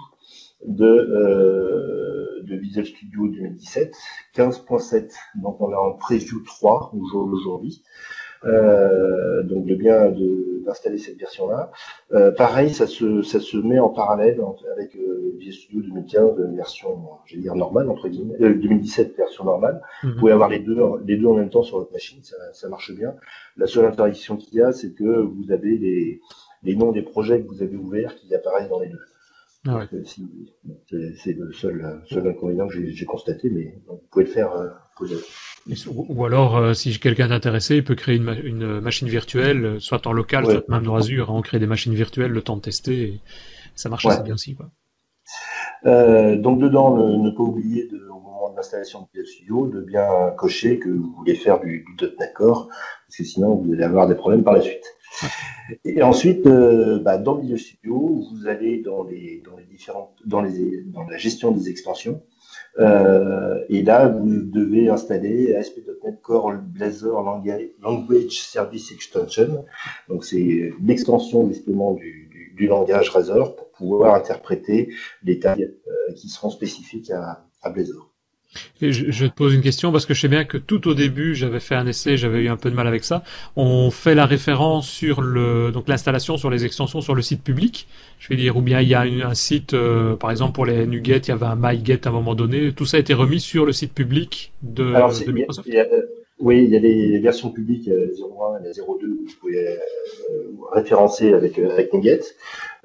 de, euh, de Visual Studio 2017, 15.7. Donc on est en preview 3 aujourd'hui. Euh, donc le bien d'installer cette version-là. Euh, pareil, ça se, ça se met en parallèle avec euh, Visual Studio 2015 version, j'allais dire normale entre guillemets, 2017 version normale. Mhm. Vous pouvez avoir les deux, les deux en même temps sur votre machine, ça, ça marche bien. La seule interaction qu'il y a, c'est que vous avez les, les noms des projets que vous avez ouverts qui apparaissent dans les deux. Ah ouais. C'est c'est le seul, seul inconvénient que j'ai j'ai constaté, mais vous pouvez le faire. euh, vous pouvez le- Ou alors, euh, si quelqu'un est intéressé, il peut créer une, ma- une machine virtuelle, euh, soit en local, Ouais. soit même dans Azure. hein, On crée des machines virtuelles, le temps de tester. Et ça marche Ouais. assez bien aussi. Quoi. Euh, donc dedans, ne, ne pas oublier de, au moment de l'installation de Visual Studio de bien cocher que vous voulez faire du, du .NET Core, parce que sinon vous allez avoir des problèmes par la suite. Et ensuite, euh, bah, dans Visual Studio, vous allez dans les, dans les différentes, dans les, dans la gestion des extensions. Euh, et là, vous devez installer ASP.NET Core Blazor Language Service Extension. Donc, c'est l'extension justement du, du, du langage Razor pour pouvoir interpréter les tailles euh, qui seront spécifiques à, à Blazor. Et je, je te pose une question parce que je sais bien que tout au début, j'avais fait un essai, j'avais eu un peu de mal avec ça. On fait la référence sur le donc l'installation sur les extensions sur le site public. Je vais dire, ou bien il y a une- un site, euh, par exemple pour les NuGet, il y avait un MyGet à un moment donné. Tout ça a été remis sur le site public de, Alors, de il y a- Microsoft. il y a, euh, oui, il y a les versions publiques, euh, 01 et la 02, que vous pouvez euh, référencer avec, euh, avec NuGet.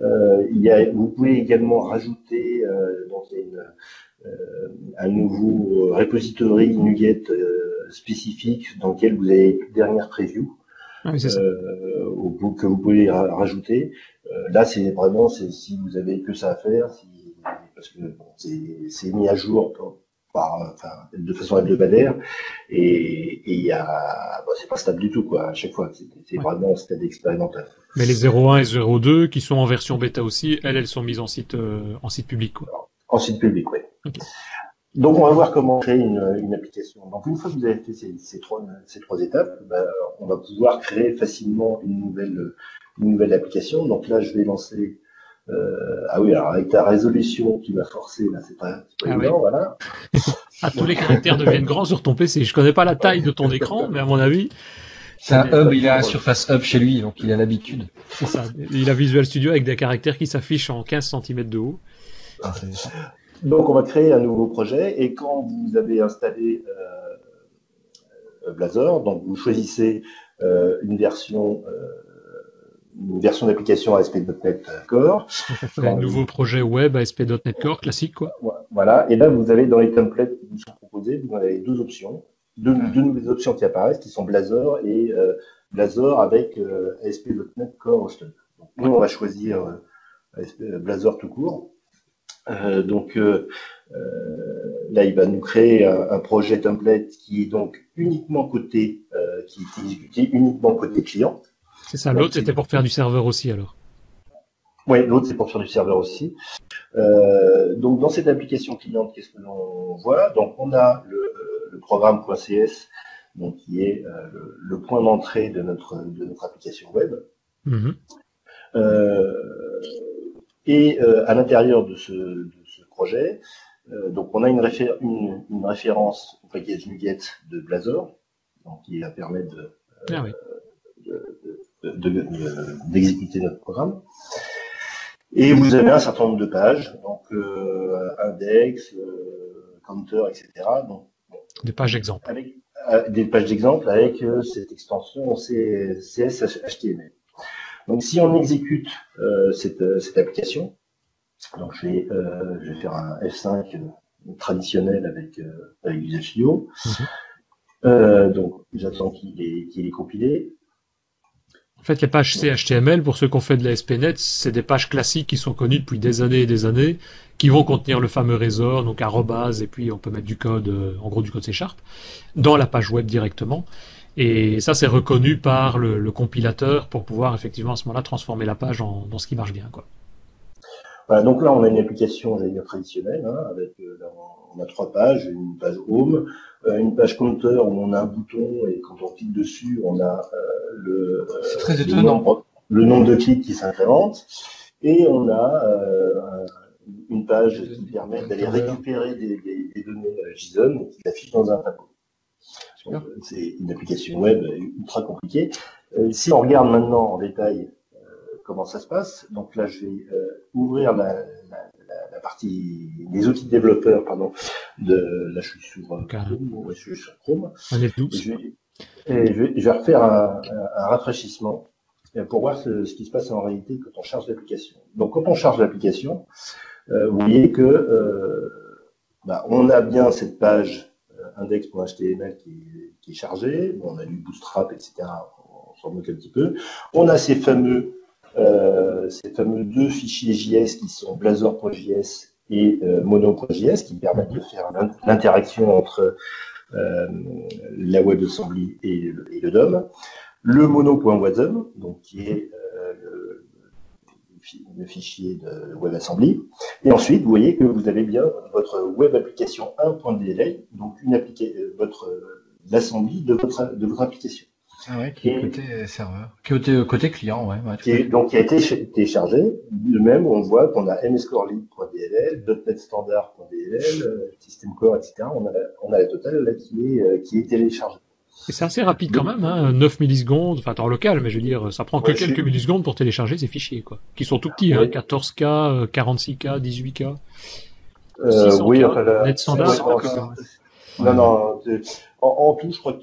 Euh, il y a, vous pouvez également rajouter donc, il y a une, un nouveau repository NuGet euh, spécifique dans lequel vous avez toute dernière preview Ah oui, ça. euh, que vous pouvez ra- rajouter. Euh, là, c'est vraiment c'est si vous avez que ça à faire, si, parce que bon, c'est mis à jour par, par- enfin, de façon hebdomadaire et et il y a bon, c'est pas stable du tout quoi à chaque fois. C'est Ouais. vraiment un stade expérimental. Mais les 01 et 02 qui sont en version bêta aussi, elles, elles sont mises en site euh, en site public. Quoi. En site public, oui. Donc, on va voir comment créer une, une application. Donc, une fois que vous avez fait ces, ces trois, ces trois étapes, ben, on va pouvoir créer facilement une nouvelle, une nouvelle application. Donc là, je vais lancer. Euh, ah oui, alors avec ta résolution qui m'a forcé, là, c'est pas, c'est pas Ah évident, voilà. Ah, tous les caractères deviennent grands sur ton PC. Je connais pas la taille de ton écran, mais à mon avis, C'est un hub, il a un Surface Hub chez lui, donc il a l'habitude. c'est ça. Il a Visual Studio avec des caractères qui s'affichent en 15 cm de haut. Donc, on va créer un nouveau projet et quand vous avez installé euh, Blazor, donc vous choisissez euh, une version, euh, une version d'application ASP.NET Core. [LAUGHS] Un nouveau projet web ASP.NET Core classique, quoi. Voilà, et là vous avez dans les templates qui vous sont proposés, vous avez deux options, deux, deux nouvelles options qui apparaissent, qui sont Blazor et euh, Blazor avec euh, ASP.NET Core Hosted. Donc, nous, on va choisir euh, ASP, Blazor tout court. Euh, donc euh, euh, là, il va nous créer un, un, projet template qui est donc uniquement côté, euh, qui est exécuté uniquement côté client. C'est ça. L'autre, c'était pour faire du serveur aussi, alors. Oui, l'autre, c'est pour faire du serveur aussi. Euh, donc, dans cette application cliente, qu'est-ce que l'on voit? Donc, on a le, le programme.cs, donc qui est euh, le, le, point d'entrée de notre, de notre application web. Mm -hmm. Et euh, à l'intérieur de ce, de ce projet, euh, donc on a une, réfé une, une, référence au package NuGet de Blazor, donc qui va permettre de, ah oui. d'exécuter notre programme. Et vous avez un certain nombre de pages, donc euh, index, euh, counter, etc. Donc, des pages d'exemple. Avec euh, des pages d'exemple avec euh, cette extension CSS HTML. Donc si on exécute euh, cette, cette, application, donc je vais, euh, je vais faire un F5 traditionnel avec, avec Studio. Mm -hmm. donc j'attends qu'il est, compilé. En fait, les pages CHTML, pour ceux qui ont fait de la SPNet, c'est des pages classiques qui sont connues depuis des années et des années, qui vont contenir le fameux résor, donc arrobase, et puis on peut mettre du code, euh, en gros du code C Sharp, dans la page web directement. Et ça, c'est reconnu par le, le, compilateur pour pouvoir effectivement à ce moment-là transformer la page en, dans ce qui marche bien. Quoi. Voilà, donc là, on a une application, j'allais dire traditionnelle, hein, avec euh, là, on a trois pages, une page home, euh, une page counter où on a un bouton et quand on clique dessus, on a euh, le, très le, nombre, le, nombre, de clics qui s'incrémente, et on a euh, une page qui permet d'aller récupérer des, des, des données JSON qui s'affichent dans un tableau. C'est une application web ultra compliquée. si on regarde maintenant en détail comment ça se passe, donc là je vais ouvrir la, la, partie des outils de développeurs, pardon, de là je suis sur Chrome, je suis sur Chrome. Et je, vais, et je, vais, je vais refaire un, un, rafraîchissement pour voir ce, ce, qui se passe en réalité quand on charge l'application. Donc quand on charge l'application, euh, vous voyez que euh, bah, on a bien cette page euh, index.html qui, qui, est chargée, bon, on a du bootstrap, etc. On s'en moque un petit peu. On a ces fameux euh, ces fameux deux fichiers JS qui sont blazor.js et euh, mono.js qui permettent de faire l'interaction entre euh, la WebAssembly et, et le DOM. Le mono.wasm, donc qui est le, fichier de WebAssembly. Et ensuite, vous voyez que vous avez bien votre web application 1.dll, donc une votre l'assembly de votre, de votre application. Ah ouais, qui est côté serveur. Côté, euh, côté client, ouais. ouais qui donc, qui a été téléchargé. De même, on voit qu'on a mscorelib.dll, .NET Standard.dll, euh, SystemCore, etc. On a, on a la totale là qui est, euh, qui est téléchargée. Et c'est assez rapide quand même, hein, 9 millisecondes, enfin en local, mais je veux dire, ça prend que quelques millisecondes pour télécharger ces fichiers, quoi. Qui sont tout petits, hein, 14K, 46K, 18K. Euh, oui, enfin, Net standard. non, non, en, en, tout, je crois que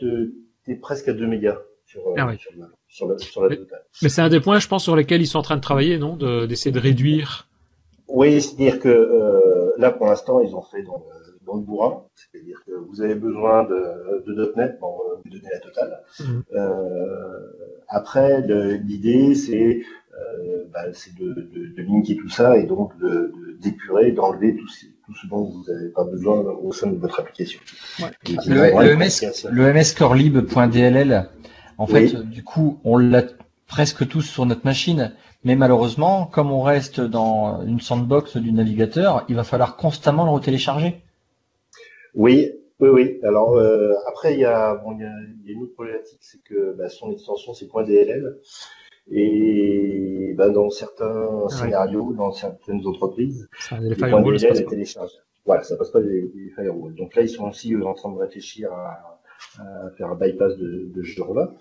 tu es presque à 2 mégas sur, euh, ah sur, la, sur, la, sur la mais, mais c'est un des points, je pense, sur lesquels ils sont en train de travailler, non D'essayer de, de, réduire. Oui, c'est-à-dire que euh, là, pour l'instant, ils ont fait dans, dans le bourrin. C'est-à-dire que vous avez besoin de, de .NET pour vous donner la totale. Mmh. Euh, après, l'idée, c'est euh, bah, de, de, de, linker tout ça et donc d'épurer, d'enlever tout, tout, ce dont vous n'avez pas besoin au sein de votre application. Ouais. Le, le, MS, le mscorelib.dll, en oui. fait, du coup, on l'a presque tous sur notre machine, mais malheureusement, comme on reste dans une sandbox du navigateur, il va falloir constamment le retélécharger. Oui, oui, oui. Alors euh, après, il y, a, bon, il, y a, il y a une autre problématique, c'est que bah, son extension c'est .dll. Et bah, dans certains ah scénarios, dans certaines entreprises, les firewalls, ça passe pas. Voilà, ça passe pas les, les firewalls. Donc là, ils sont aussi en train de réfléchir à, à faire un bypass de, de ce genre-là.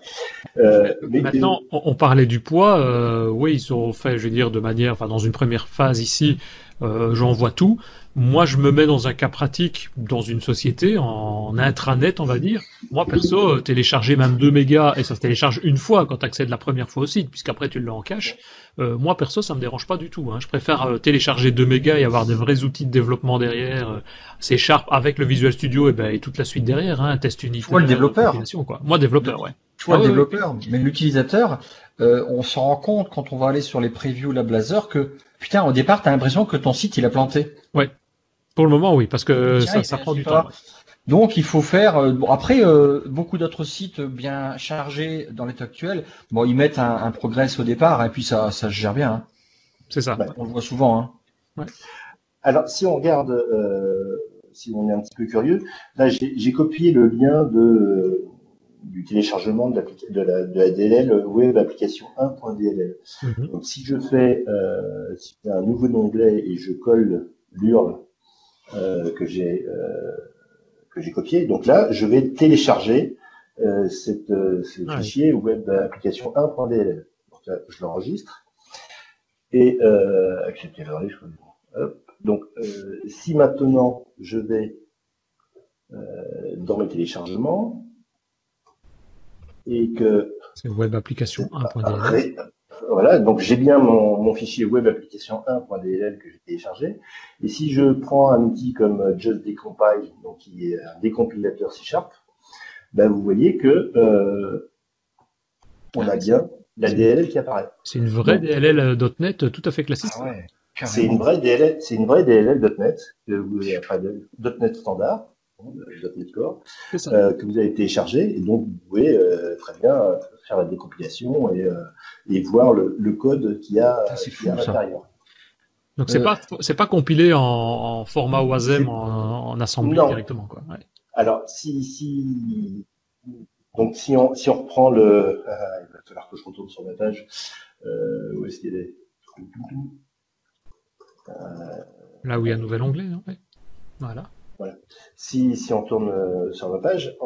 Euh, mais Maintenant, on, on parlait du poids. Euh, oui, ils ont fait, je veux dire, de manière, enfin, dans une première phase ici, euh, j'en vois tout. Moi, je me mets dans un cas pratique, dans une société, en intranet, on va dire. Moi, perso, euh, télécharger même 2 mégas, et ça se télécharge une fois quand tu accèdes la première fois au site, puisqu'après tu l'as en cache. Euh, moi, perso, ça me dérange pas du tout. Hein. Je préfère euh, télécharger 2 mégas et avoir de vrais outils de développement derrière. Euh, c'est Sharp avec le Visual Studio et, ben, et toute la suite derrière, hein, test unitaire. Toi, le développeur. Quoi. Moi, développeur, ouais. Toi, ah, le développeur. Mais l'utilisateur, on s'en rend compte quand on va aller sur les previews la Blazor que Putain, au départ, t'as l'impression que ton site, il a planté. Ouais. Pour le moment, oui, parce que ça, ça prend du temps. Donc, il faut faire. Euh, bon, après, euh, beaucoup d'autres sites bien chargés dans l'état actuel, bon, ils mettent un, un progress au départ, et puis ça, ça se gère bien. Hein. C'est ça. Ouais. On le voit souvent. Hein. Ouais. Alors, si on regarde, euh, si on est un petit peu curieux, là, j'ai copié le lien de du téléchargement de, de, la, de la DLL web application 1.dll. Mm -hmm. Donc si je fais euh, si je fais un nouveau onglet et je colle l'URL euh, que j'ai euh, que j'ai copié, donc là je vais télécharger cette, ce fichier web application 1.dll. Donc là, je l'enregistre et euh, accepter risque. Donc si maintenant je vais dans mes téléchargements, et que c'est web application 1.dll. Voilà, donc j'ai bien mon, mon, fichier web application 1.dll que j'ai téléchargé. Et si je prends un outil comme Just Decompile, donc qui est un décompilateur C Sharp, ben vous voyez que euh, on a bien la DLL qui apparaît. C'est une vraie donc, DLL.NET tout à fait classique. Ah ouais, c'est une vraie DLL, c'est une vraie DLL.NET, enfin, .NET standard. Euh, que vous avez téléchargé. Et donc, vous pouvez euh, très bien faire la décompilation et, euh, et voir le, le code qu'il y a, ah, qu à l'intérieur. Donc c'est pas c'est pas compilé en, en format OASM en, en assemblée non. directement quoi. Ouais. Alors si si donc si on si on reprend le ah, il va falloir que je retourne sur ma page euh, où est-ce qu'il est? Euh, Là où il y a un nouvel onglet, ouais. Voilà. Voilà. Si, si on tourne euh, sur ma page,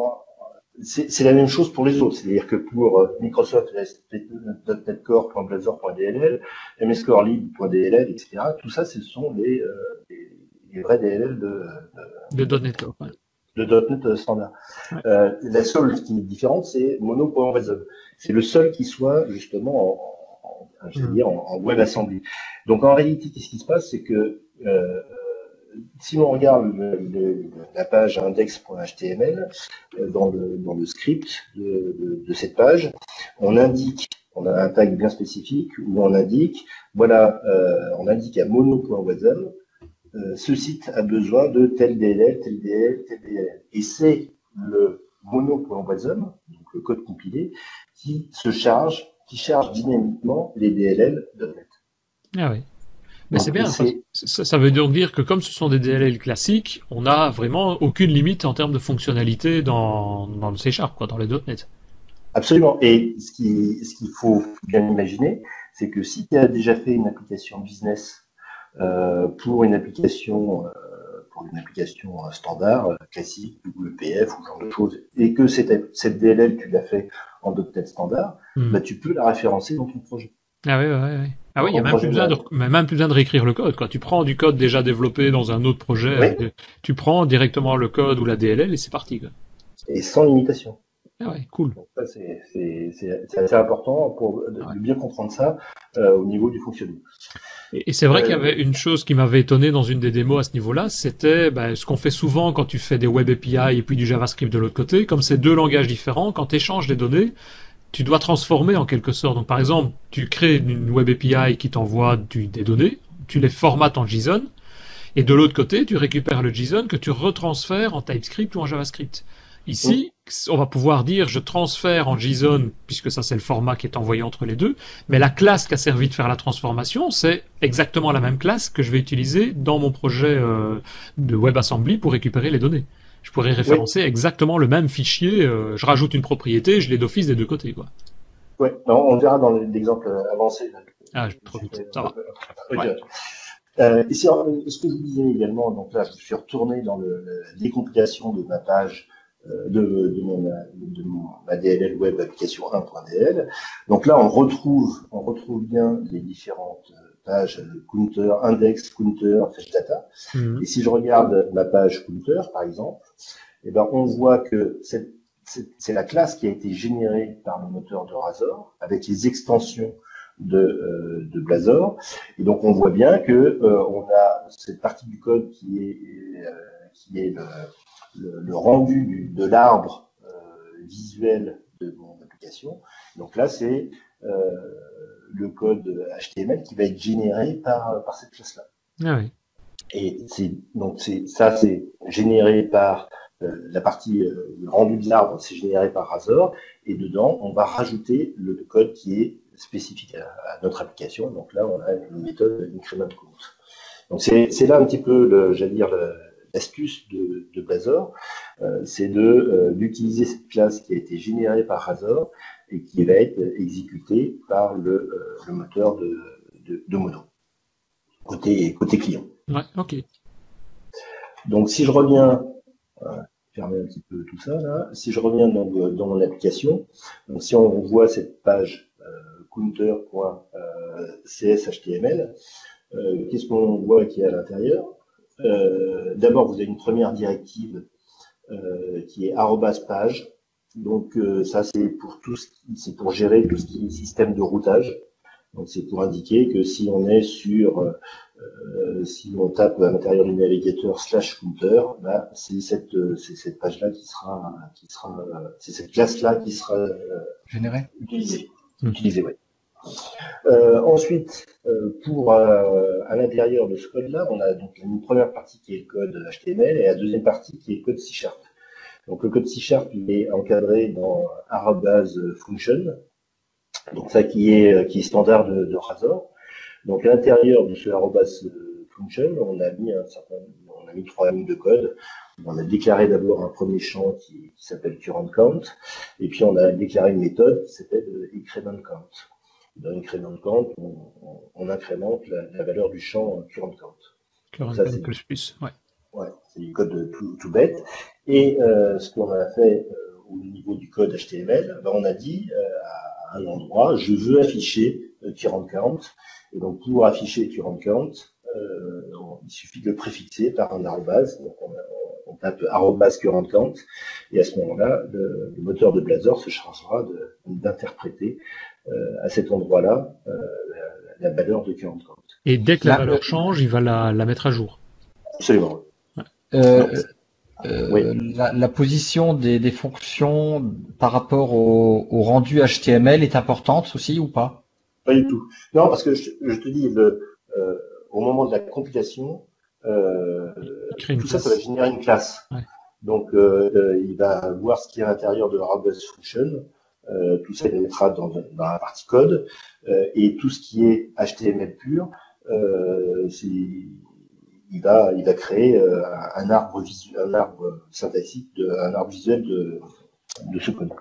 c'est la même chose pour les autres. C'est-à-dire que pour euh, Microsoft, .NET Core.blazor.dll, mscorelib.dll, etc., tout ça, ce sont les, les, vrais DLL de, de, de .NET Core. De .NET standard. Euh, la seule qui est différente, c'est Mono.resolve. C'est le seul qui soit justement en, en, veux hmm. en, en WebAssembly. Donc en réalité, qu'est-ce qui se passe, c'est que euh, si on regarde la page index.html, euh, dans le, script de, de, cette page, on indique, on a un tag bien spécifique où on indique, voilà, euh, on indique à mono.wasm, euh, ce site a besoin de tel DLL, tel DLL, tel DLL. Et c'est le mono.wasm, donc le code compilé, qui se charge, qui charge dynamiquement les DLL de net. Ah oui. Mais c'est bien, ça, ça, veut donc dire que comme ce sont des DLL classiques, on n'a vraiment aucune limite en termes de fonctionnalité dans, dans le C Sharp, quoi, dans les .NET. Absolument. Et ce qu'il ce qu'il faut bien imaginer, c'est que si tu as déjà fait une application business euh, pour une application euh, pour une application euh, standard, classique, WPF ou ce genre de choses, et que cette, cette DLL, tu l'as fait en .NET standard, hmm. bah, tu peux la référencer dans ton projet. Ah oui, oui. Ah oui, il n'y a même plus, besoin de, même plus besoin de réécrire le code. Quoi. Tu prends du code déjà développé dans un autre projet, tu prends directement le code ou la DLL et c'est parti. Quoi. Et sans limitation. Ah ouais, cool. C'est assez important pour de, bien comprendre ça euh, au niveau du fonctionnement. Et, c'est vrai qu'il y euh, avait une chose qui m'avait étonné dans une des démos à ce niveau-là, c'était ben, ce qu'on fait souvent quand tu fais des web API et puis du JavaScript de l'autre côté, comme c'est deux langages différents, quand tu échanges des données, tu dois transformer en quelque sorte. Donc par exemple, tu crées une web API qui t'envoie des données, tu les formates en JSON, et de l'autre côté, tu récupères le JSON que tu retransfères en TypeScript ou en JavaScript. Ici, on va pouvoir dire je transfère en JSON, puisque ça c'est le format qui est envoyé entre les deux, mais la classe qui a servi de faire la transformation, c'est exactement la même classe que je vais utiliser dans mon projet euh, de WebAssembly pour récupérer les données je pourrais référencer exactement le même fichier. Euh, je rajoute une propriété, je l'ai d'office des deux côtés, quoi. Oui, on verra dans l'exemple avancé. Ah, je trop vite. Ça va. Euh, et ce que je disais également, donc là, je suis retourné dans le, la décompilation de ma page euh, de, de, mon, de mon ma DLL web application 1.dl. Donc là, on retrouve, on retrouve bien les différentes page counter, index, counter, fetch data. Mhm. Et si je regarde ma page counter, par exemple, eh ben, on voit que c'est la classe qui a été générée par le moteur de Razor avec les extensions de, euh, de Blazor. Et donc on voit bien que euh, on a cette partie du code qui est, euh, qui est le, le, rendu de l'arbre visuel de mon application. Donc là, c'est le code HTML qui va être généré par, par cette classe-là. Ah oui. Et c'est donc c'est ça c'est généré par euh, la partie euh, rendu de l'arbre, c'est généré par Razor et dedans on va rajouter le code qui est spécifique à, notre application. Donc là on a une méthode increment count. Donc c'est là un petit peu j'allais dire l'astuce de, de Blazor, euh, c'est de d'utiliser cette classe qui a été générée par Razor et qui va être exécuté par le, euh, le moteur de, de, de, Mono, côté, côté client. Ouais, ok. Donc si je reviens, euh, fermer un petit peu tout ça là, si je reviens dans, dans mon application, donc si on voit cette page euh, counter.cshtml, euh, qu'est-ce qu'on voit qui est à l'intérieur? D'abord, vous avez une première directive qui est page donc euh, ça c'est pour tout c'est pour gérer tout ce qui est système de routage. Donc c'est pour indiquer que si on est sur euh, si on tape à l'intérieur du navigateur slash counter, bah, c'est cette c'est cette page là qui sera qui sera c'est cette classe là qui sera euh, générée utilisée mmh. utilisée ouais. Euh, ensuite, euh, pour euh, à l'intérieur de ce code-là, on a donc une première partie qui est le code HTML et la deuxième partie qui est le code C Sharp. Donc le code C Sharp, il est encadré dans arrobase function, donc ça qui est, qui est standard de, de Razor. Donc à l'intérieur de ce arrobase function, on a mis un certain, on a mis trois lignes de code. On a déclaré d'abord un premier champ qui, s'appelle current count, et puis on a déclaré une méthode qui s'appelle increment count. Dans increment count, on, incrémente la, valeur du champ current count. Current count plus plus, ouais. Ouais, c'est du code tout, tout bête. Et euh, ce qu'on a fait euh, au niveau du code HTML, ben, on a dit à un endroit, je veux afficher current count. Et donc pour afficher current count, il suffit de le préfixer par un arrobase. Donc on, on tape arrobase current count, et à ce moment-là, le, moteur de Blazor se chargera d'interpréter à cet endroit-là la, valeur de current count. Et dès que la, valeur change, il va la, la mettre à jour. Absolument. Euh, euh, la, position des, des, fonctions par rapport au, au, rendu HTML est importante aussi ou pas? Pas du tout. Non, parce que je, je te dis, le, euh, au moment de la compilation, euh, tout ça, ça va générer une classe. Ouais. Donc, euh, il va voir ce qui est à l'intérieur de la robust function. tout ça, il le mettra dans, dans, la partie code. et tout ce qui est HTML pur, c'est il va, il va créer euh, un arbre visuel, un arbre synthétique, un arbre visuel de, de ce code.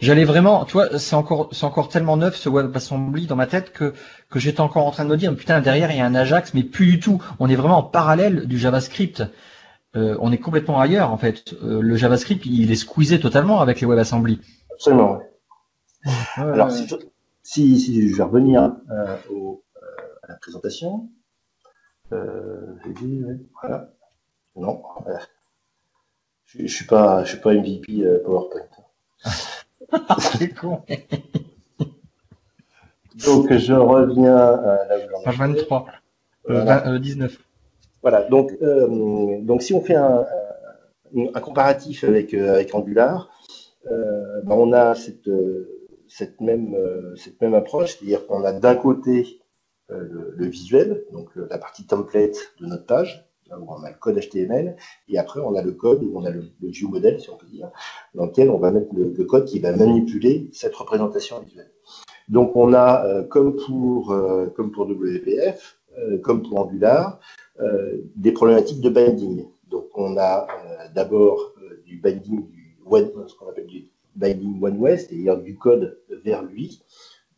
J'allais vraiment, tu vois, c'est encore, c'est encore tellement neuf ce WebAssembly dans ma tête que que j'étais encore en train de me dire, putain, derrière il y a un Ajax, mais plus du tout. On est vraiment en parallèle du JavaScript. Euh, on est complètement ailleurs en fait. Euh, le JavaScript, il est squeezé totalement avec les WebAssembly. Absolument. Ouais. Alors si je, si, si, je vais revenir au, à la présentation. Euh, dit, voilà. Non, je, je suis pas, je suis pas MVP euh, PowerPoint. [LAUGHS] C'est con. Donc je reviens à la Page 23, voilà. 19. Voilà. Donc, euh, donc si on fait un, un comparatif avec avec Angular, ben on a cette cette même cette même approche, c'est-à-dire qu'on a d'un côté euh, le, visuel, donc la partie template de notre page, où on a le code HTML, et après on a le code où on a le, le view model, si on peut dire, dans lequel on va mettre le, code qui va manipuler cette représentation visuelle. Donc on a, euh, comme pour euh, comme pour WPF, comme pour Angular, des problématiques de binding. Donc on a d'abord du binding du one, ce qu'on appelle du binding one way, c'est-à-dire du code vers lui.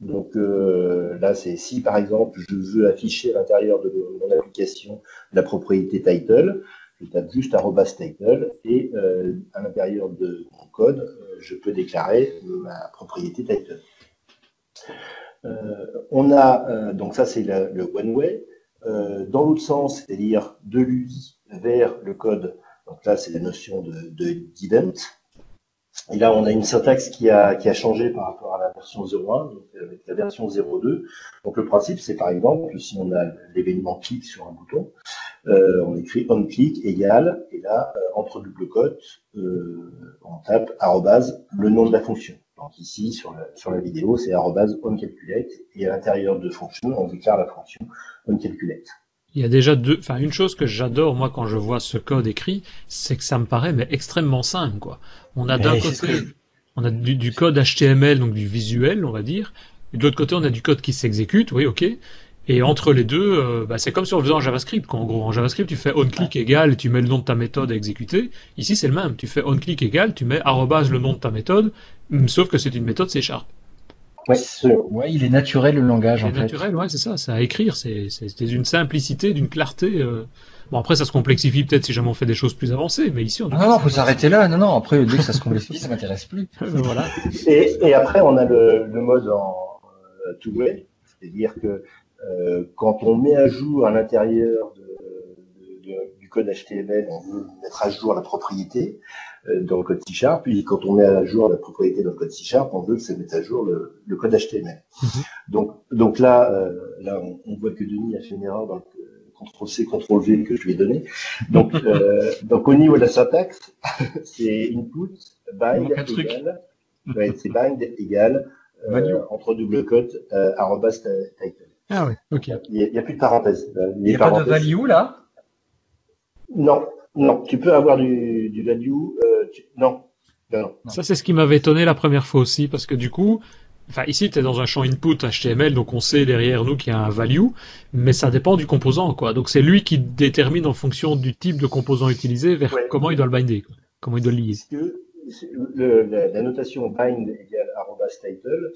Donc euh, là, c'est si par exemple je veux afficher à l'intérieur de mon application la propriété title, je tape juste arrobas title et euh, à l'intérieur de mon code, euh, je peux déclarer ma propriété title. on a donc ça c'est le one way. dans l'autre sens, c'est-à-dire de lui vers le code. Donc là, c'est la notion de, de. Et là, on a une syntaxe qui a, qui a changé par rapport à la version 0.1, donc avec la version 0.2. Donc le principe, c'est par exemple, si on a l'événement clic sur un bouton, euh, on écrit onClick égale, et là, euh, entre double cote, euh, on tape arrobase le nom de la fonction. Donc ici, sur la, sur la vidéo, c'est arrobase onCalculate, et à l'intérieur de fonction, on déclare la fonction onCalculate. Il y a déjà deux, enfin une chose que j'adore moi quand je vois ce code écrit, c'est que ça me paraît mais extrêmement simple quoi. On a d'un côté, on a du, code HTML donc du visuel on va dire, et de l'autre côté on a du code qui s'exécute, oui ok. Et entre les deux, euh, bah, c'est comme si on le faisait en JavaScript. Quoi. En gros, en JavaScript, tu fais onClick égal et tu mets le nom de ta méthode à exécuter. Ici, c'est le même. Tu fais onClick égal, tu mets arrobase le nom de ta méthode, sauf que c'est une méthode C Sharp. Ouais, ouais, il est naturel le langage il en est naturel, ouais, c'est ça. C'est à écrire, c'est d'une simplicité, d'une clarté. Euh... Bon après ça se complexifie peut-être si jamais on fait des choses plus avancées, mais ici on. Non non, faut s'arrêter là. Non non, après dès que ça se complexifie, ça m'intéresse plus. [LAUGHS] voilà. Et, et, après on a le, le mode en euh, two-way, c'est-à-dire que euh, quand on met à jour à l'intérieur de, de, de, du code HTML, on veut mettre à jour la propriété. Euh, dans le code C-Sharp. Puis quand on met à jour la propriété dans le code C-Sharp, on veut que ça mette à jour le, le code HTML. Mhm. Donc, donc là, euh, là on, on, voit que Denis a fait une erreur dans le CTRL-C, CTRL-V que je lui ai donné. Donc, euh, [LAUGHS] donc au niveau de la syntaxe, [LAUGHS] c'est input, bind égal, ouais, c'est bind égal, euh, entre double cote, euh, arrobas title. Ah oui, ok. Il n'y a, a, plus de parenthèse. Il n'y a pas de value là? Non, non, tu peux avoir du, du value. Euh, tu... non. non. Ça, c'est ce qui m'avait étonné la première fois aussi, parce que du coup, enfin, ici, tu es dans un champ input HTML, donc on sait derrière nous qu'il y a un value, mais ça dépend du composant, quoi. Donc c'est lui qui détermine en fonction du type de composant utilisé vers ouais. comment il doit le binder, quoi. comment il doit le lier. Parce que le, la, la, notation bind égale arrobas title,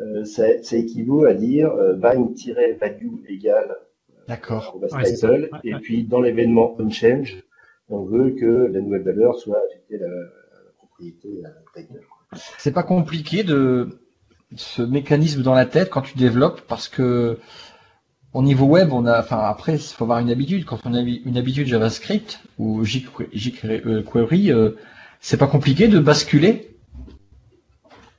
euh, ça, ça, équivaut à dire euh, bind-value égale D'accord. Ouais, title, et puis dans l'événement onChange, on veut que la nouvelle valeur soit affectée à la, propriété title. C'est pas compliqué de ce mécanisme dans la tête quand tu développes parce que au niveau web, on a, enfin après, il faut avoir une habitude. Quand on a une habitude JavaScript ou jQuery, euh, c'est pas compliqué de basculer.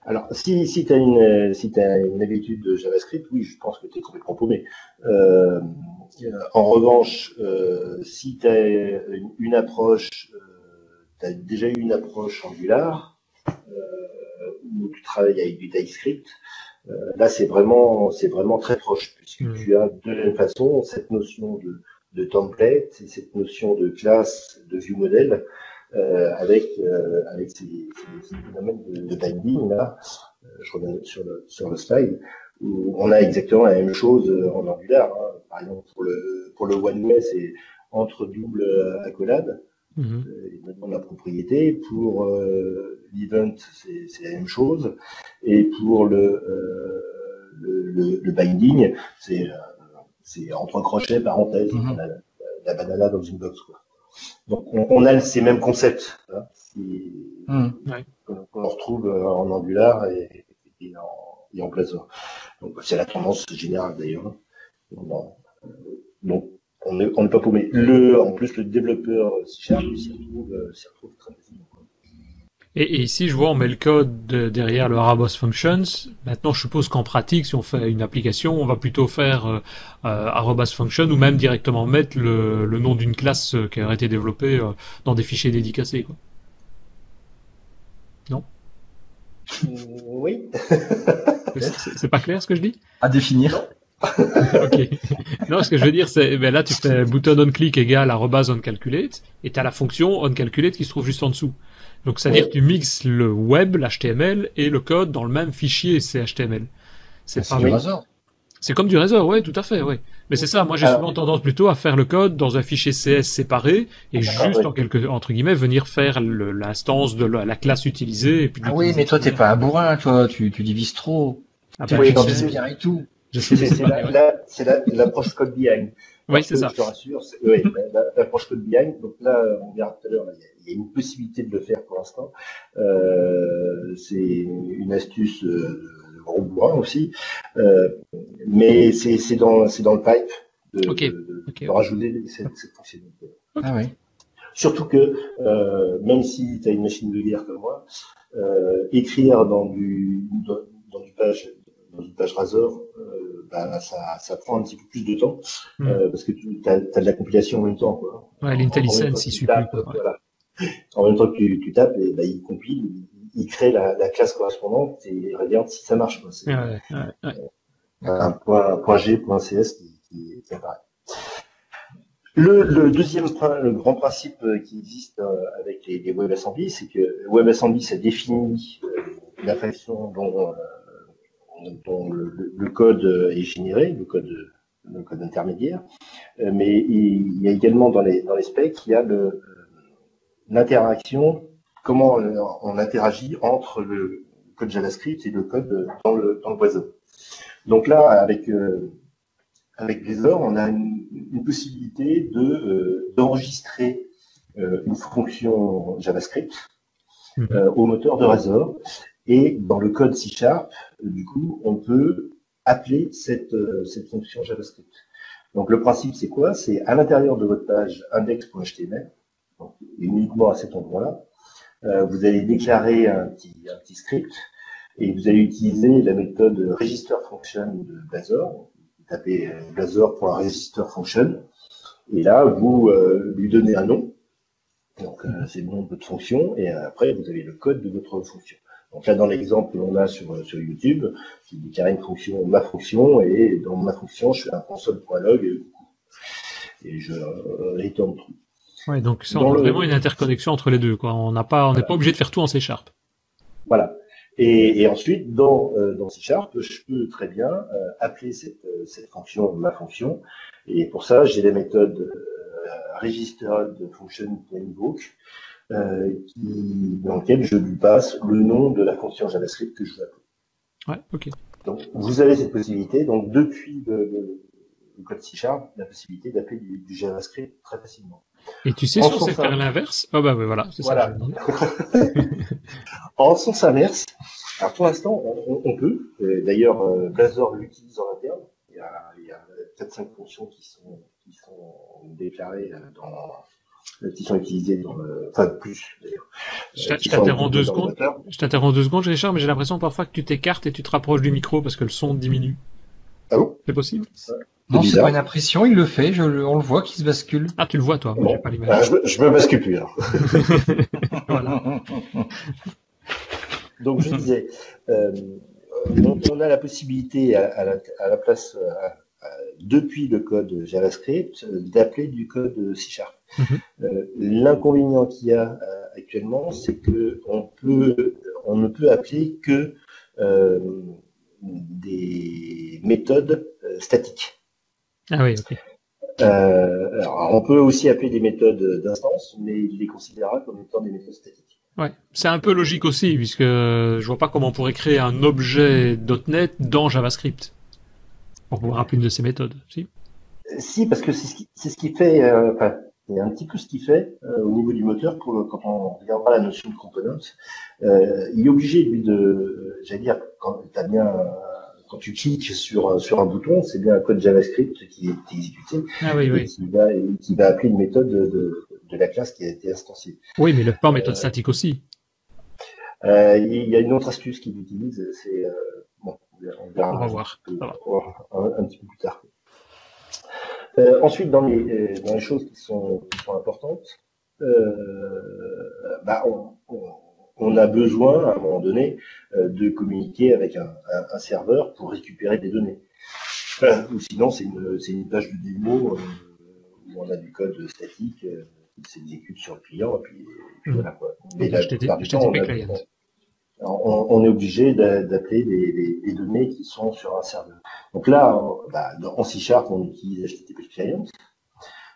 Alors, si, si tu as, une, si as une habitude de JavaScript, oui, je pense que tu es complètement paumé. Euh, en revanche, euh, si tu as une, une approche, euh, tu as déjà eu une approche Angular, où tu travailles avec du TypeScript, euh, là, c'est vraiment, c'est vraiment très proche, puisque mm. tu as de la même façon cette notion de, de template et cette notion de classe, de view model, euh, avec, euh, avec ces, ces, phénomènes de, de binding là. Euh, je reviens sur le, sur le slide où on a exactement la même chose en Angular. Hein. Par exemple, pour le, pour le one way, c'est entre double accolade. Mm -hmm. la propriété. Pour euh, l'event, c'est la même chose. Et pour le, euh, le, le, binding, c'est entre crochets, parenthèses, mm -hmm. la, la, banana dans une box. Quoi. Donc on, on, a ces mêmes concepts hein, mm, ouais. qu'on retrouve en Angular et, et en, en. Donc c'est la tendance générale d'ailleurs. Donc on n'est on pas paumé. Le, en plus, le développeur s'y retrouve, euh, retrouve très facilement. Et, ici, je vois, on met le code derrière le Arabos Functions. Maintenant, je suppose qu'en pratique, si on fait une application, on va plutôt faire euh, euh, Arabos Function ou même directement mettre le, nom d'une classe euh, qui a été développée euh, dans des fichiers dédicacés. Quoi. Non? Oui. c'est pas clair ce que je dis? À définir. [LAUGHS] ok. Non, ce que je veux dire, c'est ben là, tu fais button on click égale arrobas on calculate et tu as la fonction on calculate qui se trouve juste en dessous. Donc, c'est-à-dire que tu mixes le web, l'HTML et le code dans le même fichier CHTML. C'est pas du Razor. C'est comme du Razor, ouais, tout à fait, ouais. Mais c'est ça, moi j'ai souvent tendance plutôt à faire le code dans un fichier CS séparé et juste en quelque entre guillemets venir faire l'instance de la, la, classe utilisée. Et puis ah oui, mais toi t'es pas un bourrin, toi, tu, tu divises trop. Ah, tu oui, bien et tout. C'est l'approche code behind. Oui, c'est ça. Je te rassure, oui, l'approche code behind. Donc là, on verra tout à l'heure, il y a une possibilité de le faire pour l'instant. Euh, c'est une astuce euh, gros bourrin aussi, euh, mais c'est dans, dans le pipe de, okay. de, okay. de rajouter cette, cette fonctionnalité. Ah oui. Surtout que euh, même si tu as une machine de guerre comme moi, euh, écrire dans du dans, dans du page dans une page Razor, euh, bah, ça, ça, prend un petit peu plus de temps mm. euh, parce que tu as, as, de la compilation en même temps. Quoi. Ouais, l'IntelliSense, il suit plus. Voilà. En même temps que tu, tu tapes, et, bah, il compile, il, crée la, la, classe correspondante et il regarde si ça marche. Quoi. Ouais, ouais, ouais. Un point, G, point CS qui, qui, qui apparaît. Le, le, deuxième le grand principe qui existe avec les, les WebAssembly, c'est que WebAssembly, ça définit la façon dont dont le, le, code est généré, le code, le code intermédiaire, euh, mais il y a également dans les, dans les specs, il y a l'interaction, comment on interagit entre le code JavaScript et le code dans le, dans le. Donc là, avec, euh, avec Blazor, on a une, une possibilité de euh, d'enregistrer euh, une fonction JavaScript euh, au moteur de Razor et dans le code C Sharp, du coup, on peut appeler cette, euh, cette fonction JavaScript. Donc le principe, c'est quoi? C'est à l'intérieur de votre page index.html, donc uniquement à cet endroit-là, euh, vous allez déclarer un petit, script et vous allez utiliser la méthode register function de Blazor. Vous tapez euh, blazor.registerfunction et là, vous euh, lui donnez un nom. Donc euh, c'est le nom de votre fonction et après, vous avez le code de votre fonction. Donc là, dans l'exemple que l'on a sur, sur YouTube, j'ai déclaré une fonction, ma fonction, et dans ma fonction, je fais un console.log et je euh, return true. Ouais, donc c'est vraiment une interconnexion entre les deux. Quoi. On n'a pas, on n'est voilà. pas obligé de faire tout en C Sharp. Voilà. Et, et ensuite, dans, euh, dans C Sharp, je peux très bien euh, appeler cette, euh, cette fonction ma fonction. Et pour ça, j'ai les méthodes euh, registered function euh, qui, dans lequel je lui passe le nom de la fonction JavaScript que je veux appeler. Ouais, ok. Donc, vous avez cette possibilité. Donc, depuis le, le, le code C Sharp, la possibilité d'appeler du, du, JavaScript très facilement. Et tu sais si on sait faire inverse. l'inverse Ah bah oui, voilà, c'est Voilà. ça. [LAUGHS] En sens inverse, alors pour l'instant, on, peut. D'ailleurs, euh, Blazor l'utilise en interne. Il y a, il y a 4-5 fonctions qui sont, qui sont déclarées euh, dans, euh, qui sont utilisées dans le, enfin plus d'ailleurs. Je t'interromps deux secondes. moteur. Je t'interromps deux secondes, Richard, mais j'ai l'impression parfois que tu t'écartes et tu te rapproches du micro parce que le son diminue. Ah bon? C'est possible? Non, c'est pas une impression, il le fait, je, on le voit qui se bascule. Ah, tu le vois toi, moi Bon. j'ai pas Ah, je, me- je me bascule plus alors. [LAUGHS] Voilà. [LAUGHS] Donc je disais, euh, on, on a la possibilité à, à la, à la place, euh, à- à- depuis le code JavaScript, euh, d'appeler du code C Sharp. Mhm. Euh, L'inconvénient qu'il y a euh, actuellement, c'est que on peut, on ne peut appeler que euh, des méthodes euh, statiques. Ah oui, ok. Euh, alors, on peut aussi appeler des méthodes d'instance, mais il les considérera comme étant des méthodes statiques. Ouais, c'est un peu logique aussi, puisque je vois pas comment on pourrait créer un objet .NET dans JavaScript pour pouvoir appeler une de ces méthodes. Si Si, parce que c'est ce qui, c'est ce qui fait, euh, enfin, c'est un petit peu ce qui fait euh, au niveau du moteur pour le- quand on regardera la notion de component. Euh, il est obligé lui de, euh, j'allais dire, quand t'as bien, euh, quand tu cliques sur un- sur un bouton, c'est bien un code JavaScript qui est exécuté Ah oui, et oui. qui va et qui va appeler une méthode de, de, de la classe qui a été instanciée. Oui, mais le pas en méthode statique aussi. Euh, il y a une autre astuce qu'il utilise, c'est euh, bon, on verra. On va voir. Un, un petit peu plus tard. Euh, ensuite, dans les, euh, dans les choses qui sont, qui sont importantes, euh, bah, on, on, on a besoin, à un moment donné, euh, de communiquer avec un, un, un serveur pour récupérer des données. Euh, ou sinon, c'est une, page de démo euh, où on a du code statique euh, qui s'exécute sur le client, et puis, et puis voilà quoi. On on, est obligé d'a- d'appeler les, les- les données qui sont sur un serveur. Donc là, on- bah, en C Sharp, on utilise HTTP Client,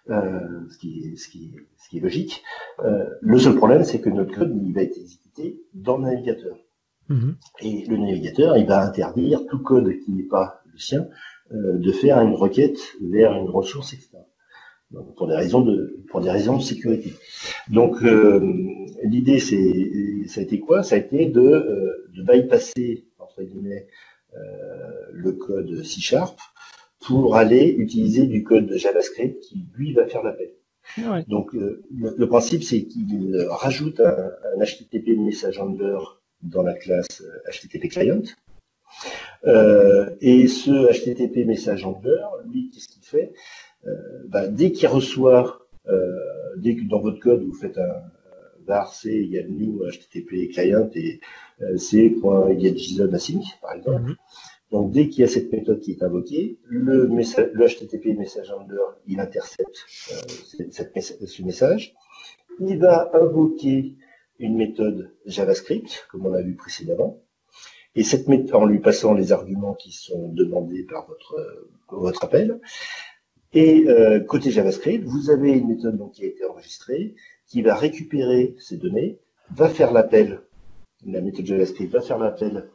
euh, ce, qui est, ce, qui est, ce qui est logique. Euh, le seul problème, c'est que notre code, il va être exécuté dans le navigateur. Mhm. Et le navigateur, il va interdire tout code qui n'est pas le sien euh, de faire une requête vers une ressource externe. Donc, pour des raisons de pour des raisons de sécurité. Donc euh, l'idée c'est ça a été quoi? Ça a été de, euh, de bypasser entre guillemets le code C Sharp pour aller utiliser du code JavaScript qui lui va faire l'appel. Ouais. Donc euh, le, le principe c'est qu'il rajoute un, un HTTP message handler dans la classe euh, HTTP client. Euh, et ce HTTP message handler, lui, qu'est-ce qu'il fait? Euh, bah, Dès qu'il reçoit, euh, dès que dans votre code vous faites un euh, var c égale new HTTP client et euh, c.getJSON async, par exemple. Mhm. Donc dès qu'il y a cette méthode qui est invoquée, le, HTTP message handler, il intercepte euh, ce message. Il va invoquer une méthode JavaScript, comme on a vu précédemment, et cette méthode, en lui passant les arguments qui sont demandés par votre, euh, votre appel. Et euh, côté JavaScript, vous avez une méthode qui a été enregistrée, qui va récupérer ces données, va faire l'appel, la méthode JavaScript va faire l'appel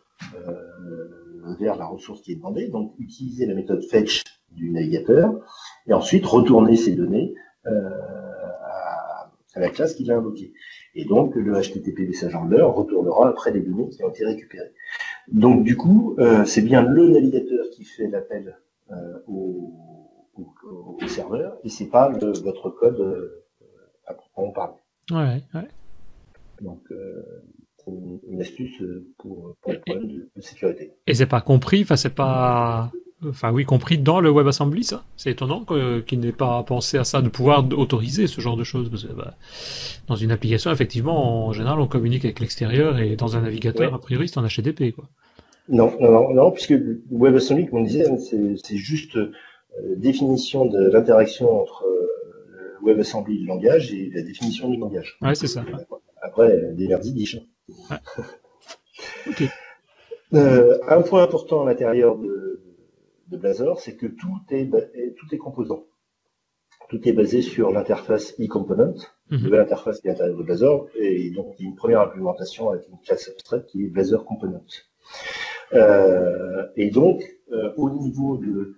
vers la ressource qui est demandée, donc utiliser la méthode fetch du navigateur, et ensuite retourner ces données euh, à, à la classe qu'il a invoquée. Et donc le HTTP message handler retournera après les données qui ont été récupérées. Donc du coup, euh, c'est bien le navigateur qui fait l'appel euh, au, au, au serveur, et c'est pas le- votre code à proprement parler. Ouais, ouais. Donc euh, une, une astuce euh, pour, pour les problèmes de, de sécurité. Et c'est pas compris, enfin c'est pas, enfin oui compris dans le WebAssembly ça. C'est étonnant qu'il n'ait pas pensé à ça, de pouvoir autoriser ce genre de choses. Parce que bah, dans une application, effectivement, en général, on communique avec l'extérieur et dans un navigateur, Ouais. a priori, c'est en HTTP quoi. Non, non, non, non, puisque WebAssembly, comme on disait, hein, c'est juste euh, définition de l'interaction entre euh, WebAssembly, le langage, et la définition du langage. Ouais, c'est ça. Après, euh, des Euh, un point important à l'intérieur de, de Blazor, c'est que tout est, tout composant. Tout est basé sur l'interface e-component, Mhm. nouvelle interface qui est à l'intérieur de Blazor, et donc il y a une première implémentation avec une classe abstraite qui est Blazor Component. Euh, et donc, euh, au niveau de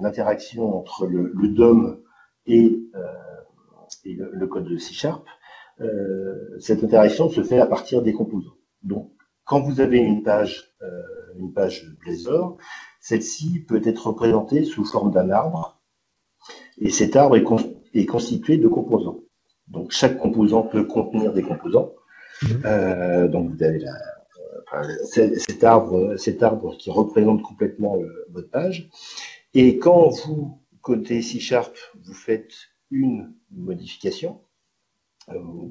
l'interaction entre le, le DOM et, et le, code de C Sharp, euh, cette interaction se fait à partir des composants. Donc, quand vous avez une page, euh, une page Blazor, celle-ci peut être représentée sous forme d'un arbre, et cet arbre est, constitué de composants. Donc, chaque composant peut contenir des composants. Mmh. Euh, donc, vous avez la, cet arbre, cet arbre qui représente complètement votre page. Et quand vous, côté C Sharp, vous faites une modification,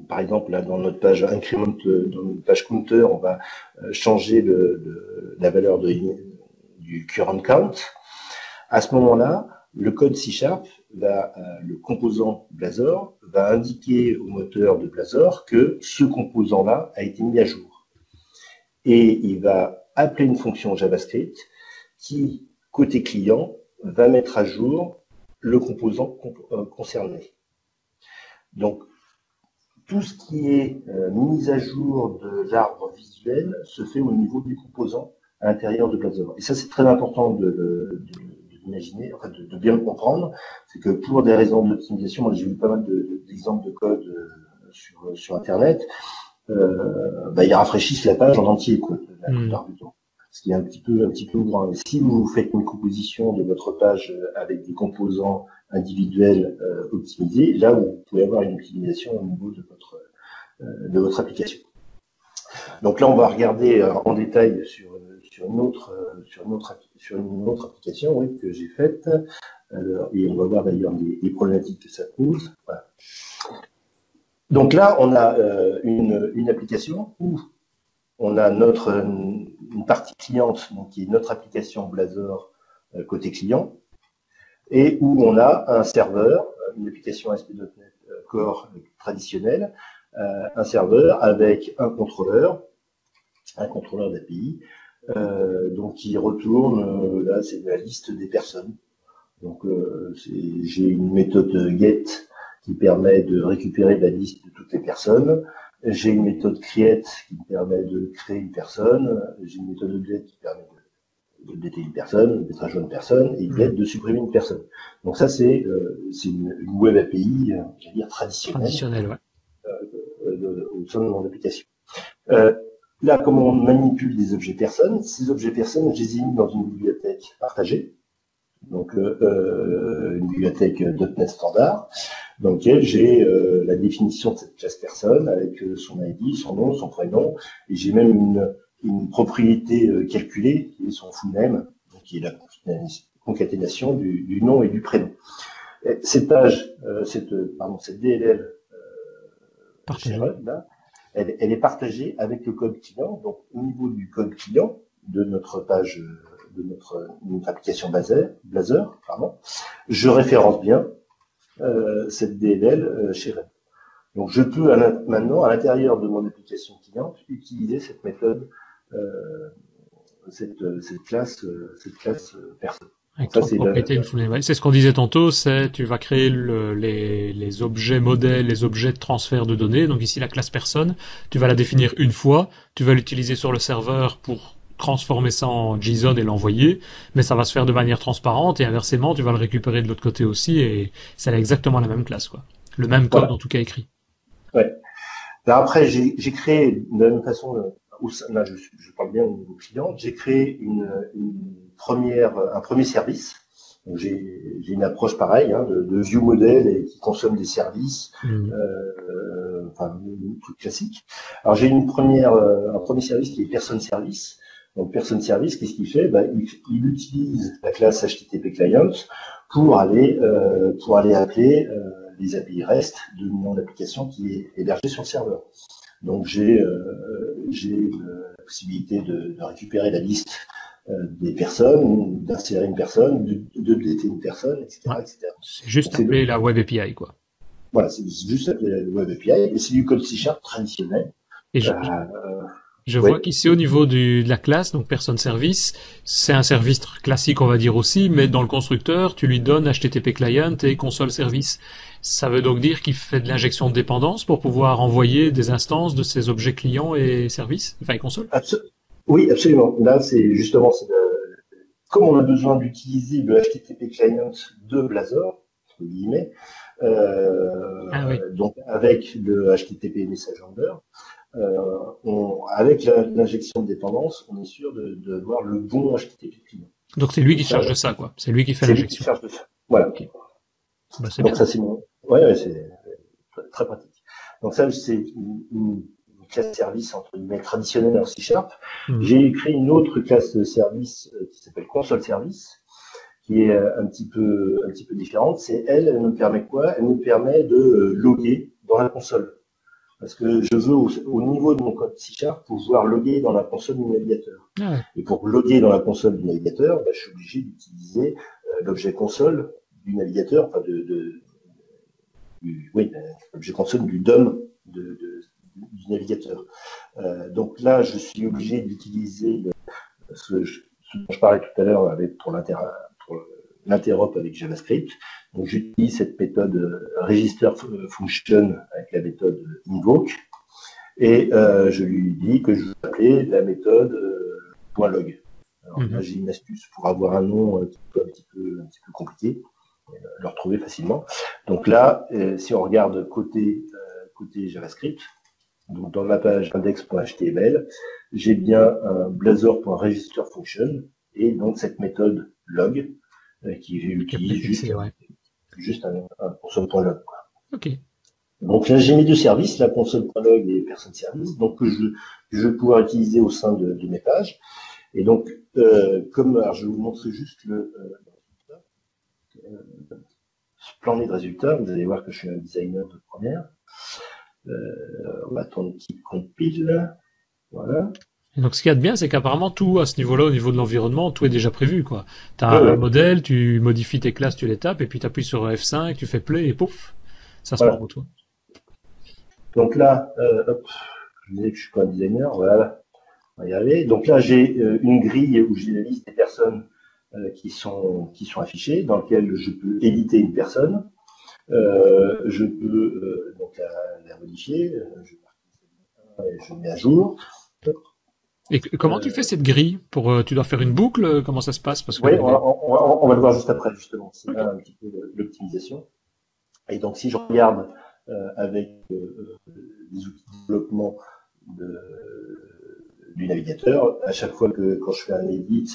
par exemple, là, dans notre page increment, dans notre page counter, on va euh, changer la valeur du current count. À ce moment-là, le code C Sharp, va, euh, le composant Blazor, va indiquer au moteur de Blazor que ce composant-là a été mis à jour. Et il va appeler une fonction JavaScript qui, côté client, va mettre à jour le composant concerné. Donc, tout ce qui est euh, mise à jour de l'arbre visuel se fait au niveau du composant à l'intérieur de Blazor. Et ça, c'est très important de, enfin de, de, bien le comprendre, c'est que pour des raisons d'optimisation, j'ai vu pas mal d'exemples de, code euh, sur, sur Internet, euh, bah, ils rafraîchissent la page en entier, quoi, la hmm. plupart du temps. Ce qui est un petit peu un petit peu grand. si vous faites une composition de votre page euh, avec des composants individuel euh, optimisé, là où vous pouvez avoir une optimisation au niveau de votre, euh, de votre application. Donc là, on va regarder euh, en détail sur, sur, une, autre, sur, une, autre, sur une autre application que j'ai faite. et on va voir d'ailleurs les, problématiques que ça pose. Donc là, on a une, une, application où on a notre une partie cliente, donc qui est notre application Blazor côté client, et où on a un serveur, une application ASP.NET euh, Core traditionnelle, euh, un serveur avec un contrôleur, un contrôleur d'API, euh, donc qui retourne, là c'est la liste des personnes. Donc j'ai une méthode GET qui permet de récupérer la liste de toutes les personnes. J'ai une méthode create qui permet de créer une personne. J'ai une méthode object qui permet de d'être une personne, d'être à jour une personne, et d'être de supprimer une personne. Donc ça, c'est euh, une, une, web API, euh, j'allais dire traditionnelle, traditionnelle ouais. euh, au sein de mon application. Euh, là, comment on manipule des objets personnes Ces objets personnes, je les ai mis dans une bibliothèque partagée, donc euh, une bibliothèque .NET standard, dans laquelle j'ai la définition de cette classe personne avec son ID, son nom, son prénom, et j'ai même une une propriété euh, calculée, qui est son full name, qui est la concaténation du, nom et du prénom. Cette page, euh, cette, pardon, cette DLL euh, là, elle, elle, est partagée avec le code client. Donc, au niveau du code client de notre page, de notre, notre application Blazor, Blazor pardon, je référence bien euh, cette DLL chez Red. Donc, je peux à maintenant, à l'intérieur de mon application client, utiliser cette méthode euh, cette, cette, classe, cette classe personne. C'est ce qu'on disait tantôt, c'est tu vas créer le, les, les, objets modèles, les objets de transfert de données. Donc ici la classe personne, tu vas la définir une fois, tu vas l'utiliser sur le serveur pour transformer ça en JSON et l'envoyer, mais ça va se faire de manière transparente et inversement tu vas le récupérer de l'autre côté aussi et c'est exactement la même classe quoi, le même code en tout cas écrit. Ouais. après j'ai créé de la même façon là je, je, parle bien au niveau client, j'ai créé une, une, première, un premier service. J'ai une approche pareille hein, de, de, view model et qui consomme des services, mmh. euh, enfin truc classique. Alors j'ai une première, euh, un premier service qui est person service. Donc person service, qu'est-ce qu'il fait? Bah, il, il, utilise la classe HTTP client pour aller euh, pour aller appeler euh, les API REST de mon application qui est hébergée sur le serveur. Donc j'ai euh, la possibilité de, de, récupérer la liste euh, des personnes, d'insérer une personne, de, de une personne, etc. C'est juste appeler la Web API, quoi. Voilà, c'est juste appeler la Web API, et c'est du code C Sharp traditionnel. Et je, euh, je vois qu'ici au niveau du, de la classe, donc personne service, c'est un service classique on va dire aussi, mais dans le constructeur, tu lui donnes HTTP client et console service. Ça veut donc dire qu'il fait de l'injection de dépendance pour pouvoir envoyer des instances de ces objets clients et services, enfin et console Oui, absolument. Là, c'est justement, comme on a besoin d'utiliser le HTTP client de Blazor, entre guillemets. Euh, Ah oui. Donc avec le HTTP message handler, on, avec l'injection de dépendance, on est sûr de, de voir le bon HTTP client. Donc c'est lui qui charge de ça, quoi. C'est lui qui fait C'est lui qui l'injection. charge de ça. Voilà. Bah, c'est Donc bien. ça c'est mon, ouais, ouais, c'est très- pratique. Donc ça c'est une, une classe service entre guillemets traditionnelle en C Sharp. Mhm. J'ai créé une autre classe de service euh, qui s'appelle console service, qui est euh, un petit peu un petit peu différente. C'est elle, elle nous permet quoi? Elle nous permet de euh, loguer dans la console. Parce que je veux au, au niveau de mon code C Sharp pouvoir loguer dans la console du navigateur. Ah ouais. Et pour loguer dans la console du navigateur, bah, je suis obligé d'utiliser euh, l'objet console du navigateur, enfin de, de du, oui, l'objet console du DOM de, de- du navigateur. Euh, donc là, je suis obligé d'utiliser ce, dont je parlais tout à l'heure avec pour l'inter pour l'interop avec JavaScript. Donc j'utilise cette méthode euh, register f- function avec la méthode invoke et euh, je lui dis que je veux appeler la méthode euh, .log. Alors Mhm. là, j'ai une astuce pour avoir un nom euh, un petit peu, un petit peu compliqué, euh, le retrouver facilement. Donc là, euh, si on regarde côté, euh, côté JavaScript, donc dans ma page index.html, j'ai bien un blazor.register function et donc cette méthode log euh, qui Qui utilise juste, ouais. juste un, un console.log. Ok. Donc là, j'ai mis deux services, la console.log et personne service, donc que je, je vais pouvoir utiliser au sein de, de mes pages. Et donc, euh, comme alors, je vais vous montrer juste le euh, euh, splendide résultat, vous allez voir que je suis un designer de première. Euh, on va attendre qu'il compile. Voilà. Et donc ce qu'il y a de bien, c'est qu'apparemment tout à ce niveau-là, au niveau de l'environnement, tout est déjà prévu. T'as Ouais, un ouais. modèle, tu modifies tes classes, tu les tapes, et puis tu appuies sur F5, tu fais play, et pouf, ça se Voilà. pour toi. Donc là, euh, hop, je disais que je suis pas un designer, voilà, on va y arriver. Donc là, j'ai euh, une grille où j'ai la liste des personnes euh, qui sont qui sont affichées, dans lequel je peux éditer une personne. Je peux donc la, la modifier, je, je mets à jour. Et comment tu Euh, fais cette grille pour euh, Tu dois faire une boucle euh, Comment ça se passe? Parce que Oui, on, va- on va- on va le voir juste après, justement. C'est là un petit peu l'optimisation. Et donc, si je regarde euh, avec euh, les outils de développement de- du navigateur, à chaque fois que quand je fais un edit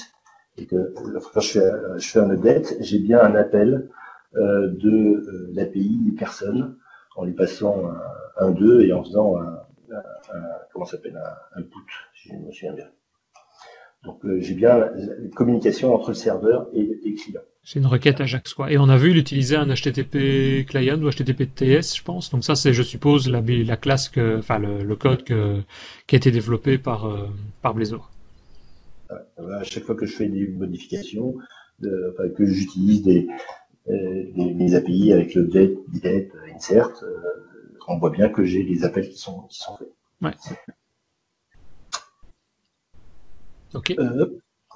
et que quand je fais, un- je fais un update, j'ai bien un appel euh, de l'API des personnes en lui passant un, un 2 et en faisant un, un- comment s'appelle un, un put, si je me souviens bien. Donc euh, j'ai bien la, la communication entre le serveur et, et le client. c'est une requête Ajax, quoi. Et on a vu l'utiliser un HTTP client ou HTTP TS, je pense. Donc ça, c'est, je suppose, la, la classe que, enfin, le, le code que, qui a été développé par, euh, par Blazor. Voilà, à chaque fois que je fais des modifications, euh, enfin, que j'utilise des, euh, des, des API avec le get, get, insert, euh, on voit bien que j'ai les appels qui sont, qui sont faits. Ouais. Euh, Ok.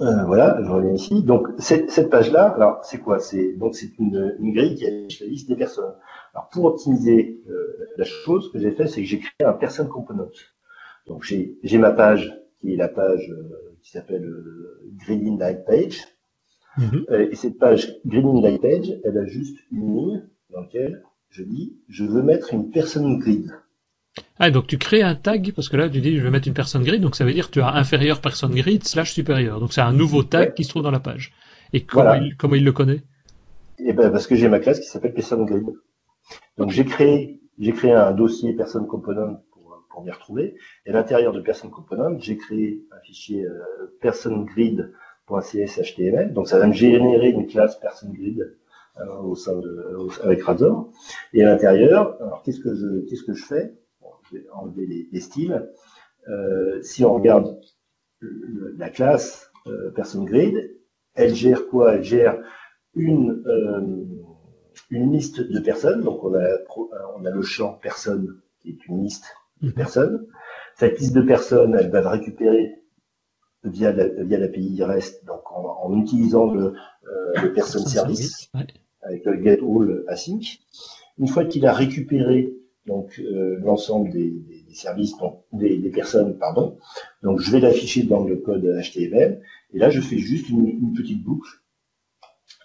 euh, voilà, je reviens ici. Donc cette, cette page-là, alors c'est quoi? C'est donc c'est une, une grille qui affiche la liste des personnes. Alors pour optimiser euh, la chose, ce que j'ai fait, c'est que j'ai créé un person component. Donc j'ai j'ai ma page qui est la page euh, qui s'appelle euh, Grading Light Page. Mhm. Euh, Et cette page Grading Light Page, elle a juste une ligne dans laquelle je dis je veux mettre une person grid. Ah, donc tu crées un tag, parce que là, tu dis, je vais mettre une personne grid, donc ça veut dire que tu as inférieur personne grid slash supérieur. Donc c'est un nouveau tag Ouais. qui se trouve dans la page. Et comment, Voilà. il, comment il le connaît? Et ben parce que j'ai ma classe qui s'appelle person grid. Donc j'ai créé j'ai créé un dossier person component pour, pour m'y retrouver. Et à l'intérieur de person component, j'ai créé un fichier euh, persongrid.cshtml. Donc ça va me générer une classe person grid au sein de au- avec Razor. Et à l'intérieur, alors qu'est-ce que je qu'est-ce que je fais? Bon, Je vais enlever les, les styles. Euh, si on regarde le- la classe euh, person grid, elle gère quoi? Elle gère une euh, une liste de personnes. Donc on a on a le champ personne qui est une liste de Mhm. personnes. Cette liste de personnes, elle va le récupérer via la, via l'API REST, donc en, en utilisant le, euh, le person service Ouais. Avec le get all async. Une fois qu'il a récupéré donc euh, l'ensemble des, des- des services, donc des, des personnes, pardon, donc je vais l'afficher dans le code HTML. Et là, je fais juste une, une petite boucle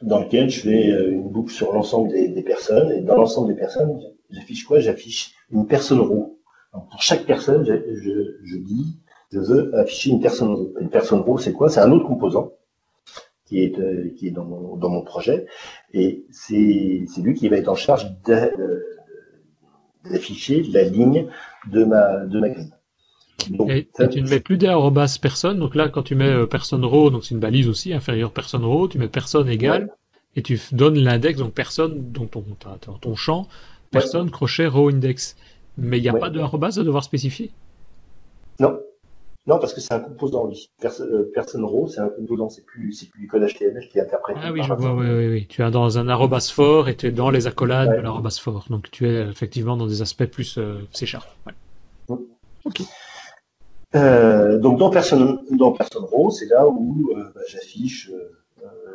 dans lequel je fais euh, une boucle sur l'ensemble des, personnes. Et dans l'ensemble des personnes, j'affiche quoi? J'affiche une personne roue. pour chaque personne, je, dis, je veux afficher une personne roue. Une personne roue, c'est quoi? C'est un autre composant qui est, euh, qui est dans, mon, dans mon projet. Et c'est lui qui va être en charge d'afficher la ligne de ma, de ma grille. et, tu ne mets plus d'arrobas personne. Donc là, quand tu mets euh, personne row, donc c'est une balise aussi, inférieure personne row, tu mets personne égale, et tu donnes l'index, donc personne, donc ton, ton champ, personne, crochet, row index. Mais il n'y a pas de arrobas à devoir spécifier? Non. Non, parce que c'est un composant, lui. Euh, personne row, c'est un composant, c'est plus, c'est plus du code HTML qui interprète. Ah oui, je vois, oui, oui, oui. Tu es dans un arrobas fort et tu es dans les accolades de l'arrobas fort. Donc tu es effectivement dans des aspects plus euh, C. Ok. Euh, donc dans personne, dans personne row, c'est là où euh, bah, j'affiche,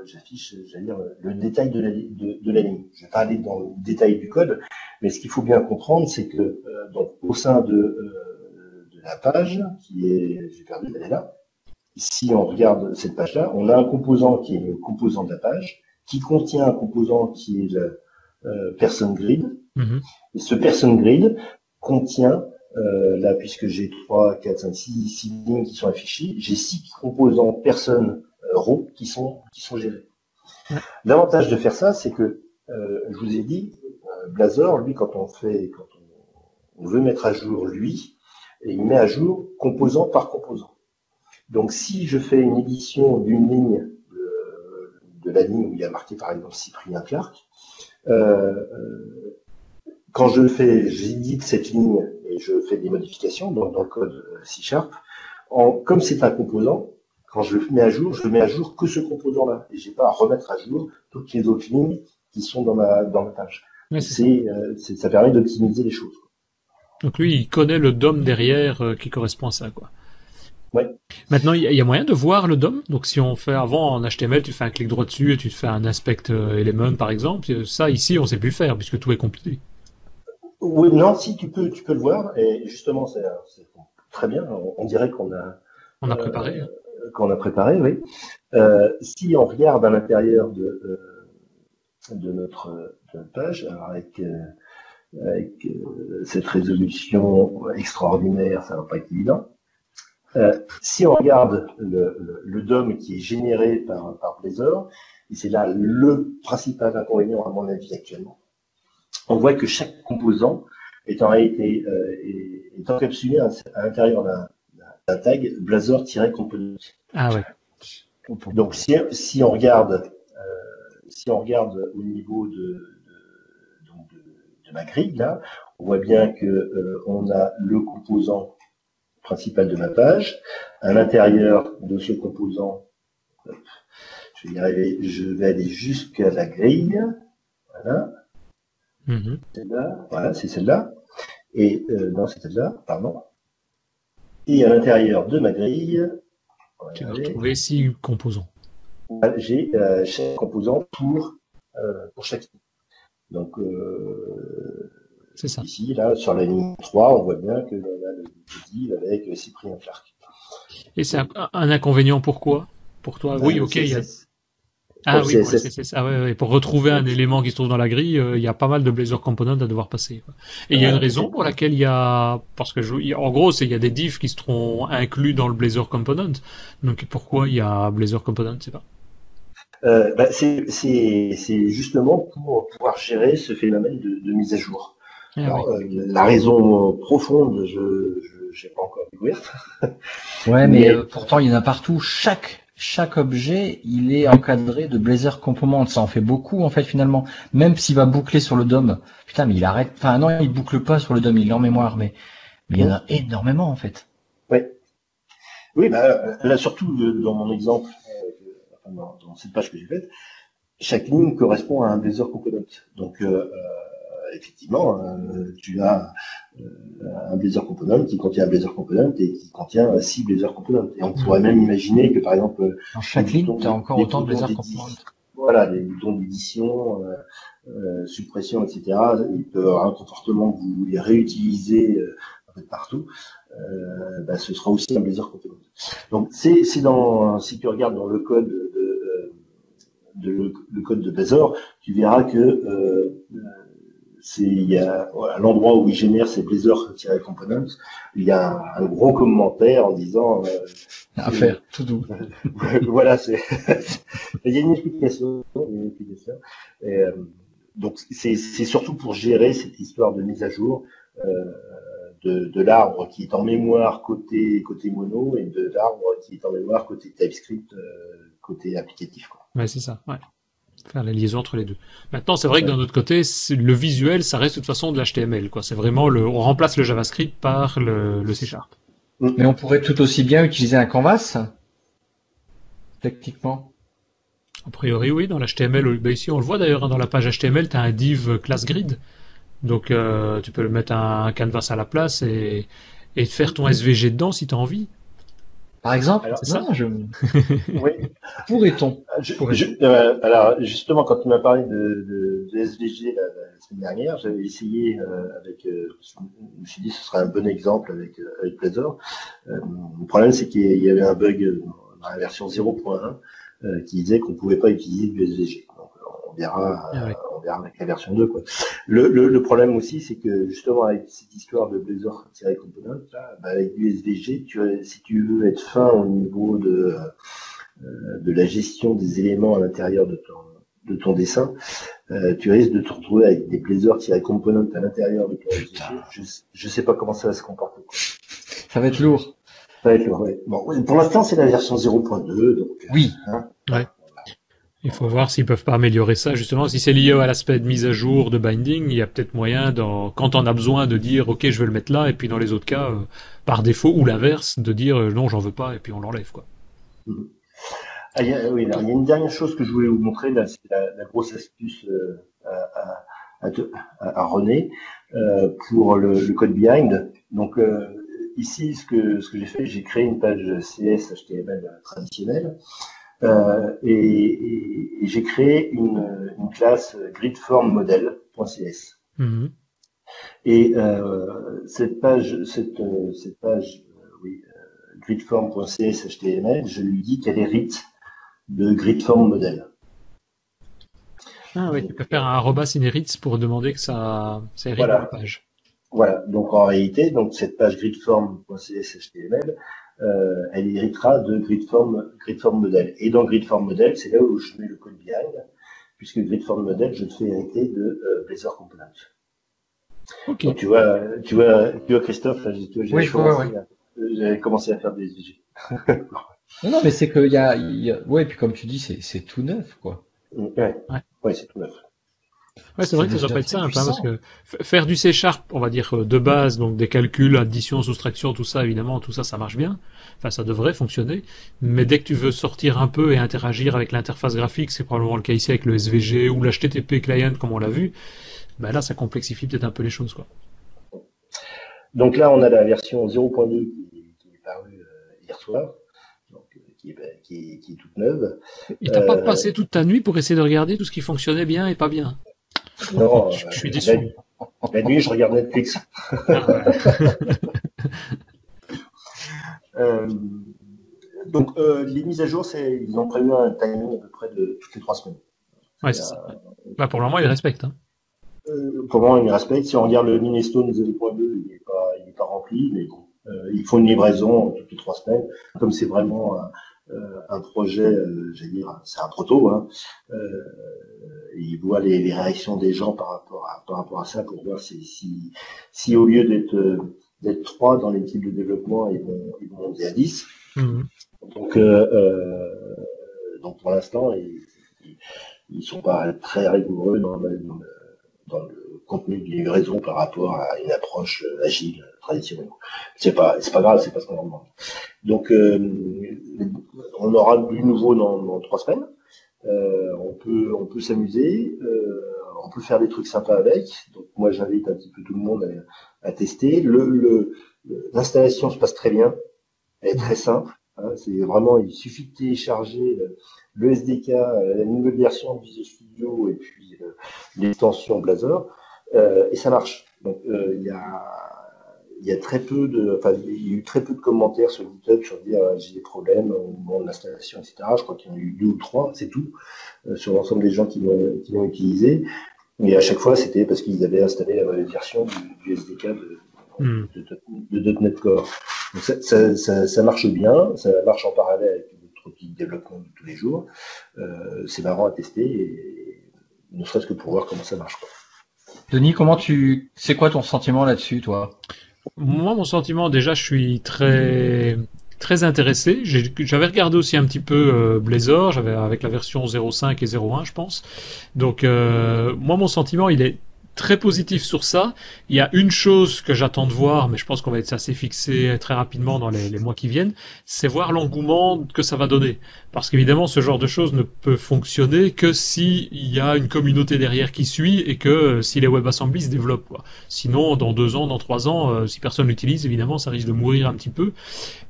j'affiche, j'allais dire le détail de la, de, de la ligne. Je vais pas aller dans le détail du code, mais ce qu'il faut bien comprendre, c'est que donc au sein de la page, qui est, j'ai perdu, elle est là. Si on regarde cette page-là, on a un composant qui est le composant de la page, qui contient un composant qui est le euh, person grid. Mm-hmm. Et ce person grid contient, euh, là, puisque j'ai 3, 4, 5, 6, 6 lignes qui sont affichées, j'ai 6 composants person euh, row qui sont, qui sont gérés. L'avantage de faire ça, c'est que, euh, je vous ai dit, euh, Blazor, lui, quand on fait, quand on, on veut mettre à jour lui, et il met à jour composant par composant. Donc si je fais une édition d'une ligne de, la ligne où il y a marqué par exemple Cyprien Clark, euh, euh, quand je fais, j'édite cette ligne et je fais des modifications dans, le code C Sharp, en, comme c'est un composant, quand je le mets à jour, je mets à jour que ce composant-là. Et j'ai pas à remettre à jour toutes les autres lignes qui sont dans ma, dans ma page. c'est, euh, ça permet d'optimiser les choses. Donc lui, il connaît le DOM derrière euh, qui correspond à ça, quoi. Ouais. Maintenant, il y, a moyen de voir le DOM. Donc, si on fait avant en HTML, tu fais un clic droit dessus et tu fais un aspect euh, element, par exemple. Ça, ici, on sait plus le faire puisque tout est complété. Oui, non, si tu peux, tu peux le voir. Et justement, c'est très bien. On, dirait qu'on a. On a préparé. Euh, qu'on a préparé, oui. si on regarde à l'intérieur de, de, notre, de, notre, page, alors avec avec euh, cette résolution extraordinaire, ça va pas être évident. Euh, si on regarde le, le, DOM qui est généré par, par Blazor, et c'est là le principal inconvénient à mon avis actuellement, on voit que chaque composant est en réalité euh, est, encapsulé à, l'intérieur d'un tag Blazor-component. Ah ouais. Donc si, si on regarde si on regarde au niveau de, ma grille là, on voit bien que euh, on a le composant principal de ma page. À l'intérieur de ce composant, je vais, arriver, je vais aller jusqu'à la grille. Voilà. Mm-hmm. Celle-là, voilà, c'est celle-là. Et euh, non, c'est celle-là, pardon. Et à l'intérieur de ma grille, tu vas retrouver six composants. J'ai euh, chaque composant pour, pour chaque donc, euh, c'est ça. Ici, là, sur la ligne 3, on voit bien que l'on a le deal avec Cyprien Clark. Et c'est un, inconvénient pourquoi? Pour toi? Oui, ok. Il y a... Ah oui, c'est ça. Ouais, ouais. Pour retrouver un élément qui se trouve dans la grille, euh, il y a pas mal de Blazor Components à devoir passer. Et il y a une raison pour laquelle il y a, parce que je... en gros, c'est il y a des diffs qui seront inclus dans le Blazor Component. Donc pourquoi il y a Blazor Component, c'est pas? Euh, bah, c'est justement pour pouvoir gérer ce phénomène de, mise à jour. Ah euh, la raison profonde, je n'ai pas encore découverte. [LAUGHS] ouais, mais, euh, pourtant il y en a partout. Chaque chaque objet, il est encadré de Blazor Components. Ça en fait beaucoup en fait finalement. Même s'il va boucler sur le DOM, putain, mais il arrête. Enfin non, il boucle pas sur le DOM, il est en mémoire, mais, mais il y en a énormément en fait. Oui. Oui, bah, là surtout dans mon exemple dans, cette page que j'ai faite, chaque ligne correspond à un Blazor Component. Donc, euh, euh effectivement, euh, tu as euh, un Blazor Component qui contient un Blazor Component et qui contient six Blazor Components. Et on pourrait même imaginer que, par exemple, dans chaque ligne, tu as encore autant de Blazor Components. Voilà, les boutons d'édition, suppression, etc. Ils peuvent avoir un comportement que vous voulez réutiliser partout. Euh, bah, ce sera aussi un Blazor Component. Donc c'est dans si tu regardes dans le code de, le, code de Blazor, tu verras que euh, c'est il y a à l'endroit où il génère ses Blazor-components, il y a un, gros commentaire en disant euh, à faire tout doux. [LAUGHS] voilà, c'est [LAUGHS] il y a une explication, une explication. Et, euh, donc c'est surtout pour gérer cette histoire de mise à jour. Euh, de, de l'arbre qui est en mémoire côté côté mono et de l'arbre qui est en mémoire côté TypeScript euh, côté applicatif. Quoi. Ouais, c'est ça. Ouais. Faire la liaison entre les deux. Maintenant, c'est vrai que d'un autre côté, le visuel, ça reste de toute façon de l'HTML. Quoi. C'est vraiment le, on remplace le JavaScript par le, le C Sharp. Mm. Mais on pourrait tout aussi bien utiliser un canvas, techniquement. A priori, oui, dans l'HTML. Ben ici, on le voit d'ailleurs, hein, dans la page HTML, tu as un div class grid. Donc euh, tu peux le mettre un, canvas à la place et, et faire ton SVG dedans si tu as envie. Par exemple, alors, ça, je... [LAUGHS] oui. pourrait-on? Euh, Alors justement, quand tu m'as parlé de, de, SVG la, semaine dernière, j'avais essayé euh, avec, euh, je me suis dit ce serait un bon exemple avec avec Blazor. le problème c'est qu'il y avait un bug dans la version 0.1 qui disait qu'on pouvait pas utiliser du SVG on verra, ah on verra avec la version 2. Quoi. Le, le, le problème aussi, c'est que justement avec cette histoire de Blazor-component, bah, avec du SVG, tu, si tu veux être fin au niveau de, euh, de la gestion des éléments à l'intérieur de ton, de ton dessin, euh, tu risques de te retrouver avec des Blazor-component à l'intérieur de ton SVG. Je, je sais pas comment ça va se comporter. Ça va être lourd. Ça va être lourd, ouais. Bon, pour l'instant, c'est la version 0.2, donc. Oui. Hein, ouais. Il faut voir s'ils peuvent pas améliorer ça. Justement, si c'est lié à l'aspect de mise à jour, de binding, il y a peut-être moyen, quand on a besoin, de dire OK, je vais le mettre là, et puis dans les autres cas, euh, par défaut ou l'inverse, de dire euh, non, j'en veux pas, et puis on l'enlève, quoi. Ah, il, y a, une dernière chose que je voulais vous montrer c'est la, grosse astuce euh, à, René pour le, le, code behind. Donc ici, ce que ce que j'ai fait, j'ai créé une page CS HTML traditionnelle. Euh, et, j'ai créé une, une classe gridformmodel.cs. Mhm. Et euh, cette page, cette, cette page, euh, oui, gridform.cs HTML, je lui dis qu'elle hérite de gridformmodel. Ah oui, tu peux faire un arrobas inherits pour demander que ça, ça hérite voilà. la page. Voilà, donc en réalité, donc cette page gridform.cs HTML, euh, elle héritera de gridform, gridform model. Et dans gridform model, c'est là où je mets le code behind, puisque gridform model, je le fais hériter de euh, Blazor Component. Okay. Donc, tu vois, tu vois, tu vois Christophe, tu vois, j'ai commencé, ouais. commencé, à faire des SVG. non, non, mais c'est qu'il y a, y a, ouais, puis comme tu dis, c'est tout neuf, quoi. Ouais, ouais, ouais c'est tout neuf. Ouais, c'est vrai que ça doit pas être simple, hein, parce que faire du C Sharp, on va dire euh, de base, donc des calculs, addition, soustraction, tout ça, évidemment, tout ça, ça marche bien. Enfin, ça devrait fonctionner. Mais dès que tu veux sortir un peu et interagir avec l'interface graphique, c'est probablement le cas ici avec le SVG ou l'HTTP client, comme on l'a vu. Ben là, ça complexifie peut-être un peu les choses, quoi. Donc là, on a la version 0.2 qui, est parue euh, hier soir. Euh, qui est, qui, toute neuve. Et t'as pas passé toute ta nuit pour essayer de regarder tout ce qui fonctionnait bien et pas bien? Non, je, suis déçu. La, nuit, je regarde Netflix. [LAUGHS] euh, donc, euh, les mises à jour, ils ont prévu un timing à peu près de toutes les trois semaines. Ouais, c'est ça. Bah, pour le moment, ils respectent. Hein. Euh, pour le moment, ils respectent. Si on regarde le Minestone 0.2, il n'est pas, il est pas rempli, mais bon, euh, ils font une livraison toutes les trois semaines. Comme c'est vraiment euh, un projet, euh, j'allais dire, c'est un proto, hein, euh, il voit les, les, réactions des gens par rapport à, par rapport à ça pour voir si, si, si au lieu d'être d'être trois dans l'équipe de développement, ils vont, ils vont monter à 10. Mmh. Donc, euh, donc pour l'instant, ils, ils sont pas très rigoureux dans le, dans le contenu de livraison par rapport à une approche agile C'est pas, c'est pas grave, c'est pas ce qu'on leur demande. Donc, euh, on aura du nouveau dans, trois semaines. Euh, on peut, on peut s'amuser, euh, on peut faire des trucs sympas avec. Donc, moi, j'invite un petit peu tout le monde à, tester. L'installation se passe très bien, elle est très simple. Hein. c'est vraiment, il suffit de télécharger le, SDK, la nouvelle version de Visual Studio et puis l'extension Blazor, et ça marche. Donc, il y a il y a très peu de, enfin, il y a eu très peu de commentaires sur GitHub sur dire euh, j'ai des problèmes au moment de l'installation, etc. Je crois qu'il y en a eu deux ou trois, c'est tout, euh, sur l'ensemble des gens qui l'ont, utilisé. Et à chaque fois, c'était parce qu'ils avaient installé la mauvaise version du, du SDK de, Hmm. de, de, .NET Core. Donc ça, ça, ça, ça, marche bien, ça marche en parallèle avec d'autres outils de développement de tous les jours. Euh, c'est marrant à tester, et, ne serait-ce que pour voir comment ça marche. Quoi. Denis, comment tu, c'est quoi ton sentiment là-dessus, toi? Moi, mon sentiment, déjà, je suis très très intéressé. J'avais regardé aussi un petit peu euh, Blazor, j'avais avec la version 0.5 et 0.1, je pense. Donc, euh, moi, mon sentiment, il est très positif sur ça. Il y a une chose que j'attends de voir, mais je pense qu'on va être assez fixé très rapidement dans les, mois qui viennent, c'est voir l'engouement que ça va donner. Parce qu'évidemment, ce genre de choses ne peut fonctionner que s'il y a une communauté derrière qui suit et que euh, si les WebAssembly se développent. Quoi. Sinon, dans deux ans, dans trois ans, euh, si personne l'utilise, évidemment, ça risque de mourir un petit peu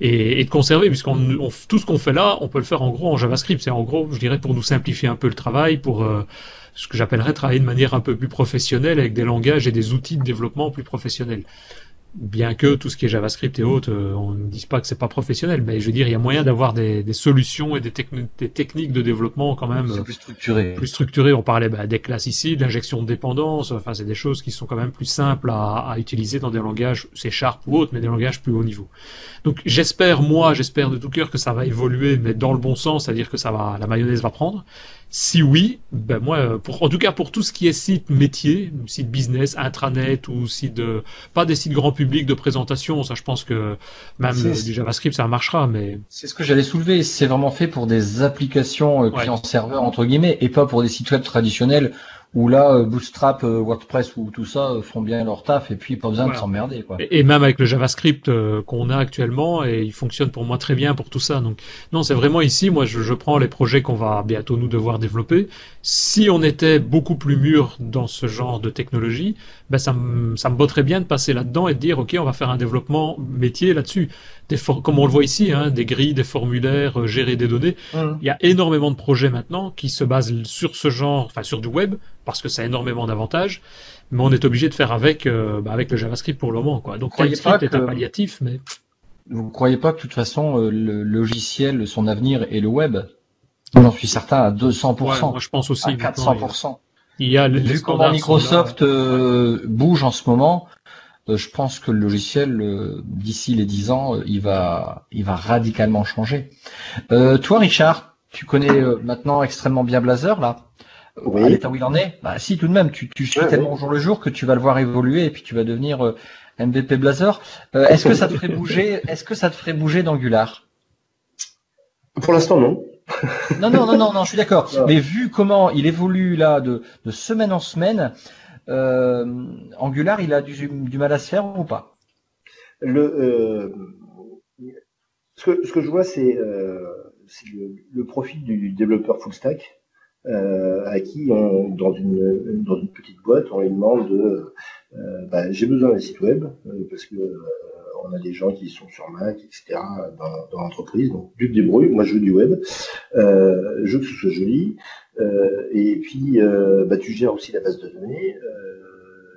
et, et de conserver, puisqu'on on, tout ce qu'on fait là, on peut le faire en gros en JavaScript. C'est en gros, je dirais, pour nous simplifier un peu le travail, pour euh, ce que j'appellerais travailler de manière un peu plus professionnelle avec des langages et des outils de développement plus professionnels. Bien que tout ce qui est JavaScript et autres, euh, on ne dise pas que c'est pas professionnel, mais je veux dire, il y a moyen d'avoir des, des, solutions et des, des, techniques de développement quand même plus structurées. Plus structurées. On parlait bah, des classes ici, d'injection de dépendance. Enfin, c'est des choses qui sont quand même plus simples à, à utiliser dans des langages, c'est Sharp ou autres, mais des langages plus haut niveau. Donc, j'espère moi, j'espère de tout cœur que ça va évoluer, mais dans le bon sens, c'est-à-dire que ça va, la mayonnaise va prendre. Si oui, ben moi, pour, en tout cas pour tout ce qui est site métier, site business, intranet ou site de, pas des sites grand public de présentation, ça je pense que même du JavaScript ça marchera, mais. C'est ce que j'allais soulever, c'est vraiment fait pour des applications client-serveur entre guillemets et pas pour des sites web traditionnels où là, Bootstrap, WordPress ou tout ça font bien leur taf et puis pas besoin voilà. de s'emmerder. Quoi. Et, et, même avec le JavaScript euh, qu'on a actuellement, et il fonctionne pour moi très bien pour tout ça. Donc non, c'est vraiment ici, moi je, je prends les projets qu'on va bientôt nous devoir développer. Si on était beaucoup plus mûr dans ce genre de technologie, ben ça me, ça me botterait bien de passer là-dedans et de dire ok, on va faire un développement métier là-dessus. Des comme on le voit ici, hein, des grilles, des formulaires, euh, gérer des données. Mmh. Il y a énormément de projets maintenant qui se basent sur ce genre, enfin sur du web, parce que ça a énormément d'avantages, mais on est obligé de faire avec, euh, bah, avec le JavaScript pour le moment. Quoi. Donc TypeScript est un palliatif, mais... Vous ne croyez pas que de toute façon, euh, le logiciel, son avenir est le web J'en suis certain à 200%. Ouais, moi je pense aussi. À 400%. Il y a les Vu comment Microsoft euh, bouge en ce moment, euh, je pense que le logiciel, euh, d'ici les 10 ans, il va, il va radicalement changer. toi, Richard, tu connais maintenant extrêmement bien Blazor, là oui. à l'état où il en est? Bah si, tout de même, tu, tu suis tellement au jour le jour que tu vas le voir évoluer et puis tu vas devenir euh, MVP Blazor. Euh, est-ce que ça te ferait bouger [LAUGHS] Est-ce que ça te ferait bouger d'Angular? Pour l'instant, non. Non, non, non, non, non, je suis d'accord. [LAUGHS] Mais vu comment il évolue là de, de semaine en semaine, euh, Angular, il a du, du mal à se faire ou pas euh, ce, que, je vois, c'est euh, le, le profil du développeur full stack euh, à qui, dans, une, petite boîte, on lui demande de euh, bah, j'ai besoin d'un site web euh, parce que euh, on a des gens qui sont sur Mac, etc. dans, l'entreprise, donc tu te débrouilles. Moi, je veux du web, euh, je veux que ce soit joli, euh, et puis euh, bah, tu gères aussi la base de données. Euh,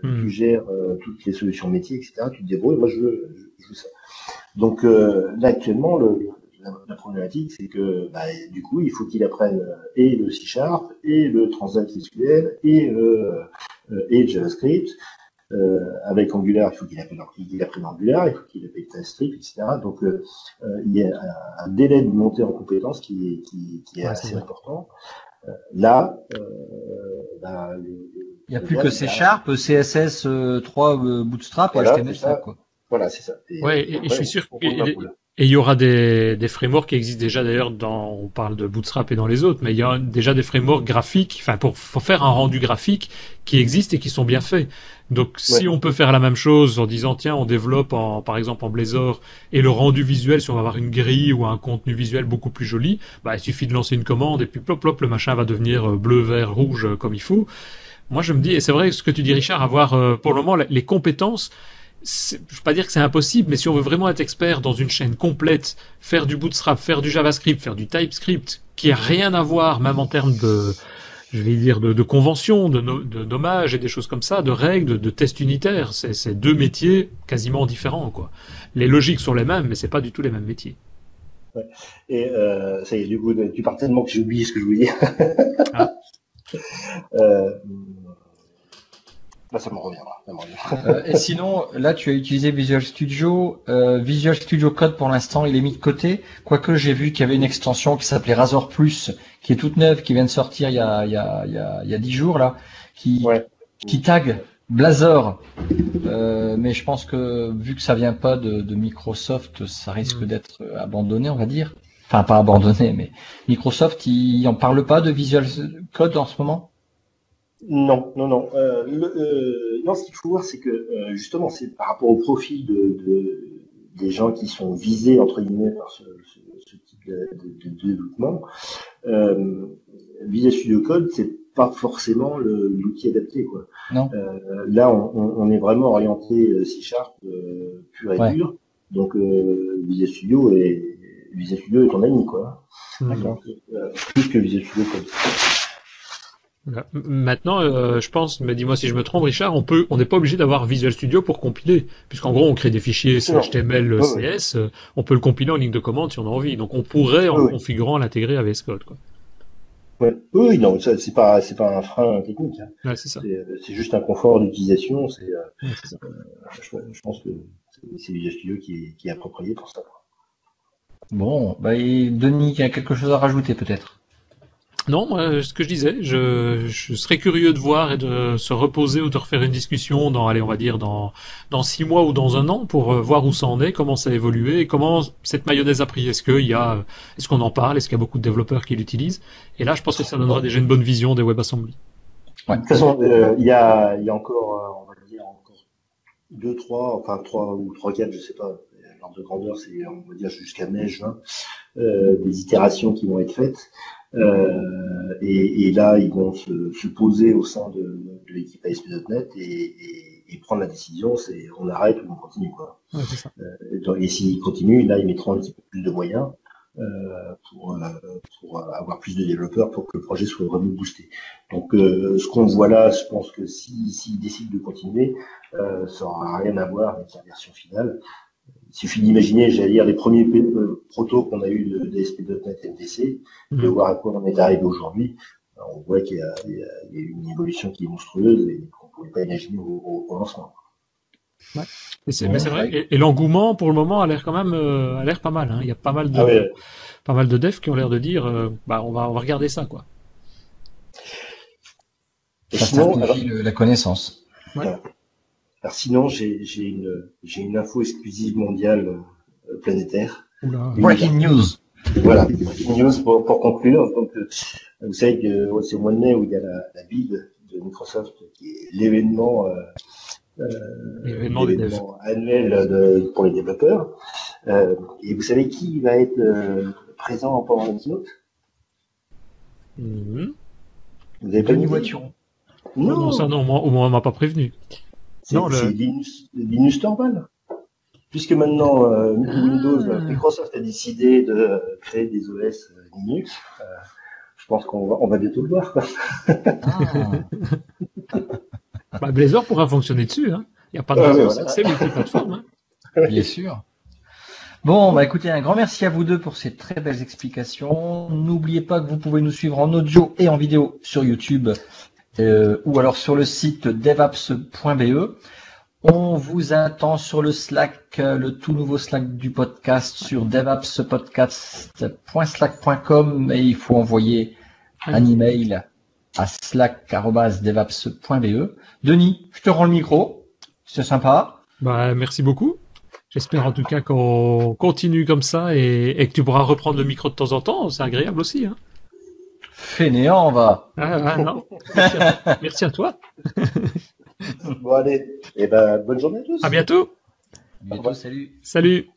Hmm. tu gères euh, toutes les solutions métiers, etc. Tu te débrouilles. Moi, je veux, je, je veux ça. Donc euh, là, actuellement, le, la, la problématique, c'est que bah, du coup, il faut qu'il apprenne euh, et le C Sharp, et le Transact SQL, et, euh, euh, et le JavaScript. Euh, avec Angular, il faut qu'il apprenne, Angular, il faut qu'il apprenne TypeScript, etc. Donc, euh, euh, il y a un, un délai de montée en compétences qui est, qui, qui est Ouais, assez important. Euh, là, euh, bah, le, le- Il n'y a plus que C a- Sharp, CSS euh, 3, euh, Bootstrap Voilà, et HTML5. c'est ça. Quoi. Voilà, c'est ça. Et, Ouais, et- et après, je suis sûr que-. Et il y aura des, des frameworks qui existent déjà d'ailleurs dans, on parle de Bootstrap et dans les autres, mais il y a déjà des frameworks graphiques, enfin pour, pour faire un rendu graphique qui existent et qui sont bien faits. Donc si on peut faire la même chose en disant tiens on développe en, par exemple en Blazor et le rendu visuel si on va avoir une grille ou un contenu visuel beaucoup plus joli, bah il suffit de lancer une commande et puis plop plop le machin va devenir euh, bleu, vert, rouge euh, comme il faut. Moi je me dis et c'est vrai ce que tu dis Richard, avoir euh, pour le moment les compétences je veux pas dire que c'est impossible, mais si on veut vraiment être expert dans une chaîne complète, faire du Bootstrap, faire du JavaScript, faire du TypeScript, qui a rien à voir, même en termes de, je vais dire, de, de conventions, de, no- de dommages et des choses comme ça, de règles, de, de tests unitaires. C'est deux métiers quasiment différents, quoi. Les logiques sont les mêmes, mais c'est pas du tout les mêmes métiers. Et euh, ça y est, du coup, tu pars tellement que j'ai oublié ce que je voulais dire. Ah. [LAUGHS] euh, bah, ça me reviendra. Ça me reviendra. Euh, et sinon, là, tu as utilisé Visual Studio. Euh, Visual Studio Code, pour l'instant, il est mis de côté. Quoique, j'ai vu qu'il y avait une extension qui s'appelait Razor Plus, qui est toute neuve, qui vient de sortir il y a, il y a, il y a, il y a 10 jours, là, qui, Ouais. qui tag Blazor. Euh, mais je pense que, vu que ça vient pas de, de Microsoft, ça risque Mm. d'être abandonné, on va dire. Enfin, pas abandonné, mais Microsoft, il en parle pas de Visual Code en ce moment? Non, non, non. Euh, le, euh, non, ce qu'il faut voir, c'est que euh, justement, c'est par rapport au profil de, de- des gens qui sont visés entre guillemets par ce, ce, ce type de, de- de développement. Euh, Visual Studio Code, c'est pas forcément le- l'outil adapté, quoi. Non. Euh, là, on, on- on est vraiment orienté C Sharp euh, pur et Ouais. dur. Donc, euh, Visual Studio est Visual Studio est ton ami, quoi. Plus que Visual Studio Code. Maintenant, euh, je pense, mais dis-moi si je me trompe, Richard, on peut, on n'est pas obligé d'avoir Visual Studio pour compiler, puisqu'en gros, on crée des fichiers. HTML. CS, euh, on peut le compiler en ligne de commande si on a envie. Donc, on pourrait, en configurant, l'intégrer à VS Code, quoi. Ouais. Oui, non, ça, c'est pas, c'est pas un frein technique. hein. Ouais, c'est ça. C'est c'est juste un confort d'utilisation. C'est, euh, Ouais, c'est ça. je, je pense que c'est- c'est Visual Studio qui est, qui est approprié pour ça. Bon, bah, et Denis, il y a quelque chose à rajouter peut-être? Non, moi, ce que je disais, je, je serais curieux de voir et de se reposer ou de refaire une discussion dans, allez, on va dire dans dans six mois ou dans un an pour euh, voir où ça en est, comment ça a évolué, et comment cette mayonnaise a pris. Est-ce qu'il y a, est-ce qu'on en parle, est-ce qu'il y a beaucoup de développeurs qui l'utilisent? Et là, je pense que ça donnera déjà une bonne vision des WebAssembly. De toute façon, euh, il y a, il y a encore, euh, on va dire encore deux, trois, enfin trois ou trois, quatre, je sais pas. L'ordre de grandeur, c'est on va dire jusqu'à mai, juin, euh, des itérations qui vont être faites. Euh, et, et là, ils vont se, se poser au sein de, de l'équipe ASP.NET et, et, et prendre la décision, c'est on arrête ou on continue quoi. Ouais, ça. Et et s'ils continuent, là, ils mettront un petit peu plus de moyens euh, pour, euh, pour avoir plus de développeurs pour que le projet soit vraiment boosté. Donc, euh, ce qu'on voit là, je pense que s'ils s'ils décident de continuer, euh, ça n'aura rien à voir avec la version finale. Il suffit d'imaginer, j'allais dire, les premiers euh, protos qu'on a eu de, de SP.NET MVC, de Mhm. voir à quoi on est arrivé aujourd'hui. On voit qu'il y, a- une évolution qui est monstrueuse et qu'on ne pouvait pas imaginer au, au- au lancement. Mais c'est vrai. Et, et l'engouement, pour le moment, a l'air quand même, euh, a l'air pas mal. Hein. Il y a pas mal de, Ah ouais. pas mal de devs qui ont l'air de dire, euh, bah, on va, on va regarder ça, quoi. Et Ça sinon, alors- la connaissance. Alors sinon, j'ai une, info exclusive mondiale euh, planétaire. Oula. Breaking news. Voilà, breaking news pour, pour conclure. Donc, euh, vous savez que c'est au mois de mai où il y a la, la bid de Microsoft, qui est l'événement euh, euh, annuel de- pour les développeurs. Euh, et vous savez qui va être euh, présent pendant la keynote? Mhm. Vous avez pas Denis Voituron. Non, Non, ça, non, moi, au moins, on m'a pas prévenu. C'est non, le- c'est Linus, Linus Torvald. Puisque maintenant euh, Ah. Windows, Microsoft a décidé de créer des OS euh, Linux, euh, je pense qu'on va, on va bientôt le voir. quoi. Ah, [LAUGHS] Bah, Blazor pourra fonctionner dessus. Hein. Il n'y a pas de Ah, raison. voilà. C'est multiplateforme. Hein. [LAUGHS] bien sûr. Bon, bah écoutez, un grand merci à vous deux pour ces très belles explications. N'oubliez pas que vous pouvez nous suivre en audio et en vidéo sur YouTube euh, ou alors sur le site devaps.be. On vous attend sur le Slack, euh, le tout nouveau Slack du podcast sur devapspodcast.slack.com et il faut envoyer un email à slack.devaps.be. Denis, je te rends le micro. C'est sympa. Bah, merci beaucoup. J'espère en tout cas qu'on continue comme ça et, et que tu pourras reprendre le micro de temps en temps. C'est agréable aussi. Hein. Fainéant, va. Ah, ah, non. Merci, à, merci à toi. Bon allez, et ben bonne journée à tous. À bientôt. Bientôt, salut. Salut.